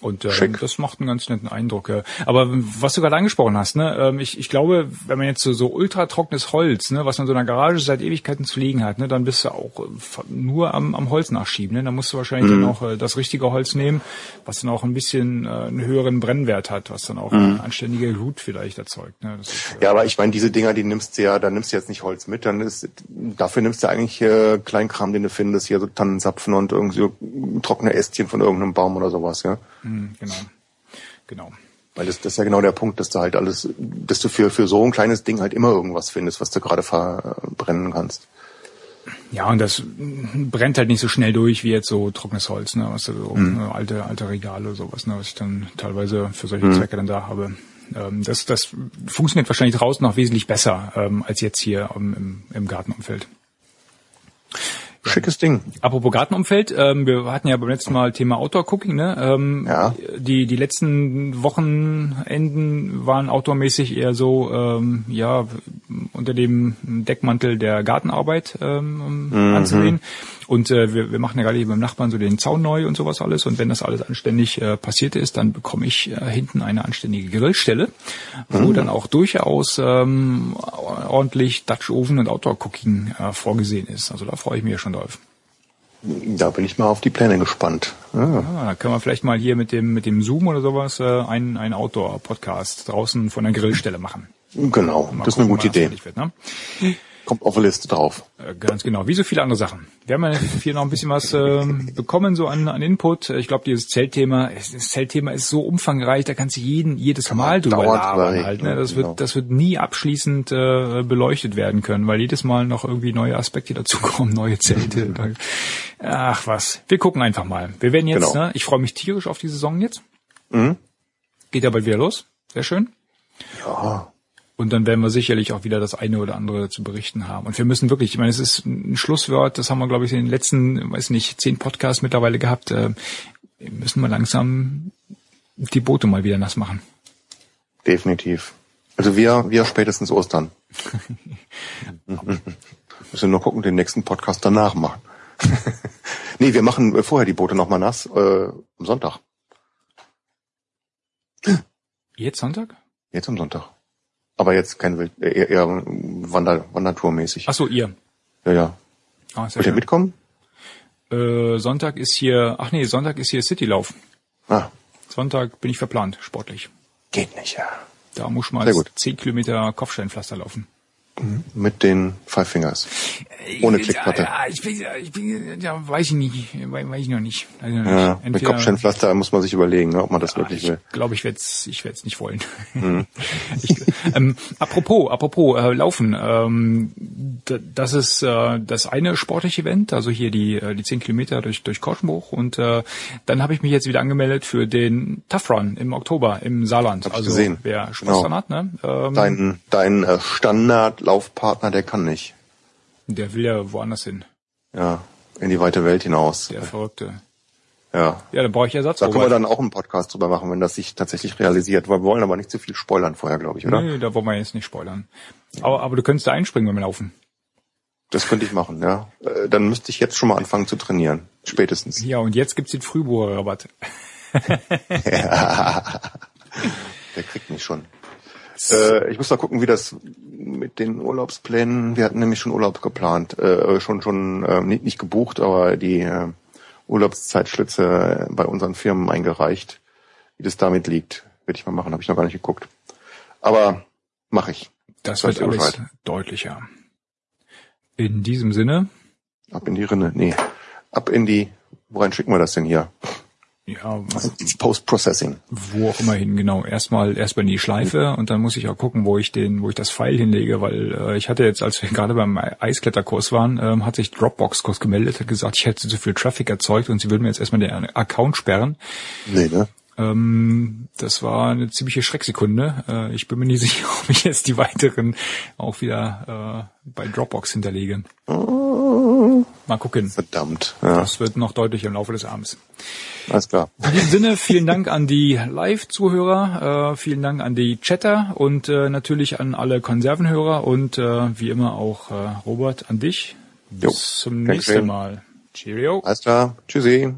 Und äh, das macht einen ganz netten Eindruck. Ja. Aber was du gerade angesprochen hast, ne, ähm, ich, ich glaube, wenn man jetzt so, so ultra trockenes Holz, ne, was man so in der Garage seit Ewigkeiten zu liegen hat, ne, dann bist du auch äh, nur am, am Holz nachschieben. Ne? Dann musst du wahrscheinlich mhm. dann auch äh, das richtige Holz nehmen, was dann auch ein bisschen äh, einen höheren Brennwert hat, was dann auch mhm. eine anständige Glut vielleicht erzeugt. Ne? Ist, äh, ja, aber ich meine, diese Dinger, die nimmst du ja, da nimmst du jetzt nicht Holz mit, dann ist dafür nimmst du eigentlich äh, Kleinkram, den du findest, hier so Tannenzapfen und irgendwie so trockene Ästchen von irgendeinem Baum oder sowas, ja. Mhm, genau. Genau. Weil das, das ist ja genau der Punkt, dass du halt alles, dass du für, für so ein kleines Ding halt immer irgendwas findest, was du gerade verbrennen kannst. Ja, und das brennt halt nicht so schnell durch wie jetzt so trockenes Holz, ne, was so mhm. Ne, alte, alte Regale oder sowas, ne, was ich dann teilweise für solche mhm. Zwecke dann da habe. Ähm, das, das funktioniert wahrscheinlich draußen noch wesentlich besser ähm, als jetzt hier im, im Gartenumfeld. Schickes Ding. Apropos Gartenumfeld, ähm, wir hatten ja beim letzten Mal Thema Outdoor-Cooking, ne? Ähm, ja. Die, die letzten Wochenenden waren outdoormäßig eher so, ähm, ja, unter dem Deckmantel der Gartenarbeit ähm, mhm. anzusehen. Und äh, wir, wir machen ja gerade hier beim Nachbarn so den Zaun neu und sowas alles. Und wenn das alles anständig äh, passiert ist, dann bekomme ich äh, hinten eine anständige Grillstelle, wo mhm. dann auch durchaus ähm, ordentlich Dutch Oven und Outdoor Cooking äh, vorgesehen ist. Also da freue ich mich ja schon drauf. Da bin ich mal auf die Pläne gespannt. Ah. Ja, da können wir vielleicht mal hier mit dem mit dem Zoom oder sowas äh, einen, einen Outdoor-Podcast draußen von der Grillstelle machen. Genau, das ist eine gute Idee. Wird, ne? Kommt auf der Liste drauf. Äh, ganz genau, wie so viele andere Sachen. Wir haben ja hier noch ein bisschen was äh, bekommen, so an, an Input. Ich glaube, dieses Zeltthema, das Zeltthema ist so umfangreich, da kannst du jeden jedes Kann Mal drüber labern halt. Ne? Das genau. wird, das wird nie abschließend äh, beleuchtet werden können, weil jedes Mal noch irgendwie neue Aspekte dazukommen, neue Zelte. Ach was, wir gucken einfach mal. Wir werden jetzt, genau. ne, ich freue mich tierisch auf die Saison jetzt. Mhm. Geht ja bald wieder los. Sehr schön. Ja. Und dann werden wir sicherlich auch wieder das eine oder andere zu berichten haben. Und wir müssen wirklich, ich meine, es ist ein Schlusswort, das haben wir, glaube ich, in den letzten, weiß nicht, zehn Podcasts mittlerweile gehabt. Äh, wir müssen mal langsam die Boote mal wieder nass machen. Definitiv. Also wir, wir spätestens Ostern. müssen nur gucken, den nächsten Podcast danach machen. nee, wir machen vorher die Boote nochmal nass, äh, am Sonntag. Jetzt Sonntag? Jetzt am Sonntag. Aber jetzt kein Wild, äh, eher, eher Wander, Wandertourmäßig. Ach so, ihr. Ja, ja. Ah, Wollt ihr mitkommen? Äh, Sonntag ist hier, ach nee, Sonntag ist hier Citylauf. Ah. Sonntag bin ich verplant, sportlich. Geht nicht, ja. Da muss man mal zehn Kilometer Kopfsteinpflaster laufen. Mit den Five Fingers. Ohne Klickplatte. Ja, ich bin, ich bin, ja, weiß ich nicht, weiß ich noch nicht. Noch ja, nicht. mit Kopfsteinpflaster muss man sich überlegen, ne, ob man das ja, wirklich ich will. Ich glaube, ich werde es nicht wollen. Mhm. ich, ähm, apropos, apropos äh, Laufen, ähm, das ist äh, das eine sportliche Event, also hier die äh, die zehn Kilometer durch durch Korschenbruch und äh, dann habe ich mich jetzt wieder angemeldet für den Tough Run im Oktober im Saarland. Hab also gesehen. wer Spaß genau. dran hat, ne? Ähm, dein dein äh, Standard Laufpartner, der kann nicht. Der will ja woanders hin. Ja, in die weite Welt hinaus. Der Verrückte. Ja. Ja, dann brauche ich Ersatz. Da können wir dann auch einen Podcast drüber machen, wenn das sich tatsächlich realisiert. Wir wollen aber nicht zu viel spoilern vorher, glaube ich, oder? Nee, da wollen wir jetzt nicht spoilern. Aber, aber du könntest da einspringen beim Laufen. Das könnte ich machen, ja. Äh, dann müsste ich jetzt schon mal anfangen zu trainieren. Spätestens. Ja, und jetzt gibt's den Frühbohrerrabatt. ja. Der kriegt mich schon. Äh, ich muss mal gucken, wie das mit den Urlaubsplänen. Wir hatten nämlich schon Urlaub geplant, äh, schon schon äh, nicht, nicht gebucht, aber die äh, Urlaubszeitschlitze bei unseren Firmen eingereicht. Wie das damit liegt, werde ich mal machen. Habe ich noch gar nicht geguckt. Aber mache ich. Das, das wird alles Bescheid. deutlicher. In diesem Sinne. Ab in die Rinne. Nee. Ab in die. Worein schicken wir das denn hier? Ja, Post-Processing. Wo auch immer hin, genau. Erstmal erstmal in die Schleife und dann muss ich auch gucken, wo ich den, wo ich das Pfeil hinlege, weil äh, ich hatte jetzt, als wir gerade beim Eiskletterkurs waren, ähm, hat sich Dropbox kurz gemeldet, hat gesagt, ich hätte zu viel Traffic erzeugt und sie würden mir jetzt erstmal den Account sperren. Nee, ne? Ähm, das war eine ziemliche Schrecksekunde. Äh, ich bin mir nicht sicher, ob ich jetzt die weiteren auch wieder äh, bei Dropbox hinterlege. Oh. Mal gucken. Verdammt. Ja. Das wird noch deutlich im Laufe des Abends. Alles klar. In diesem Sinne, vielen Dank an die Live-Zuhörer, äh, vielen Dank an die Chatter und äh, natürlich an alle Konservenhörer und äh, wie immer auch äh, Robert an dich. Bis jo. zum nächsten Mal. Cheerio. Alles klar. Tschüssi.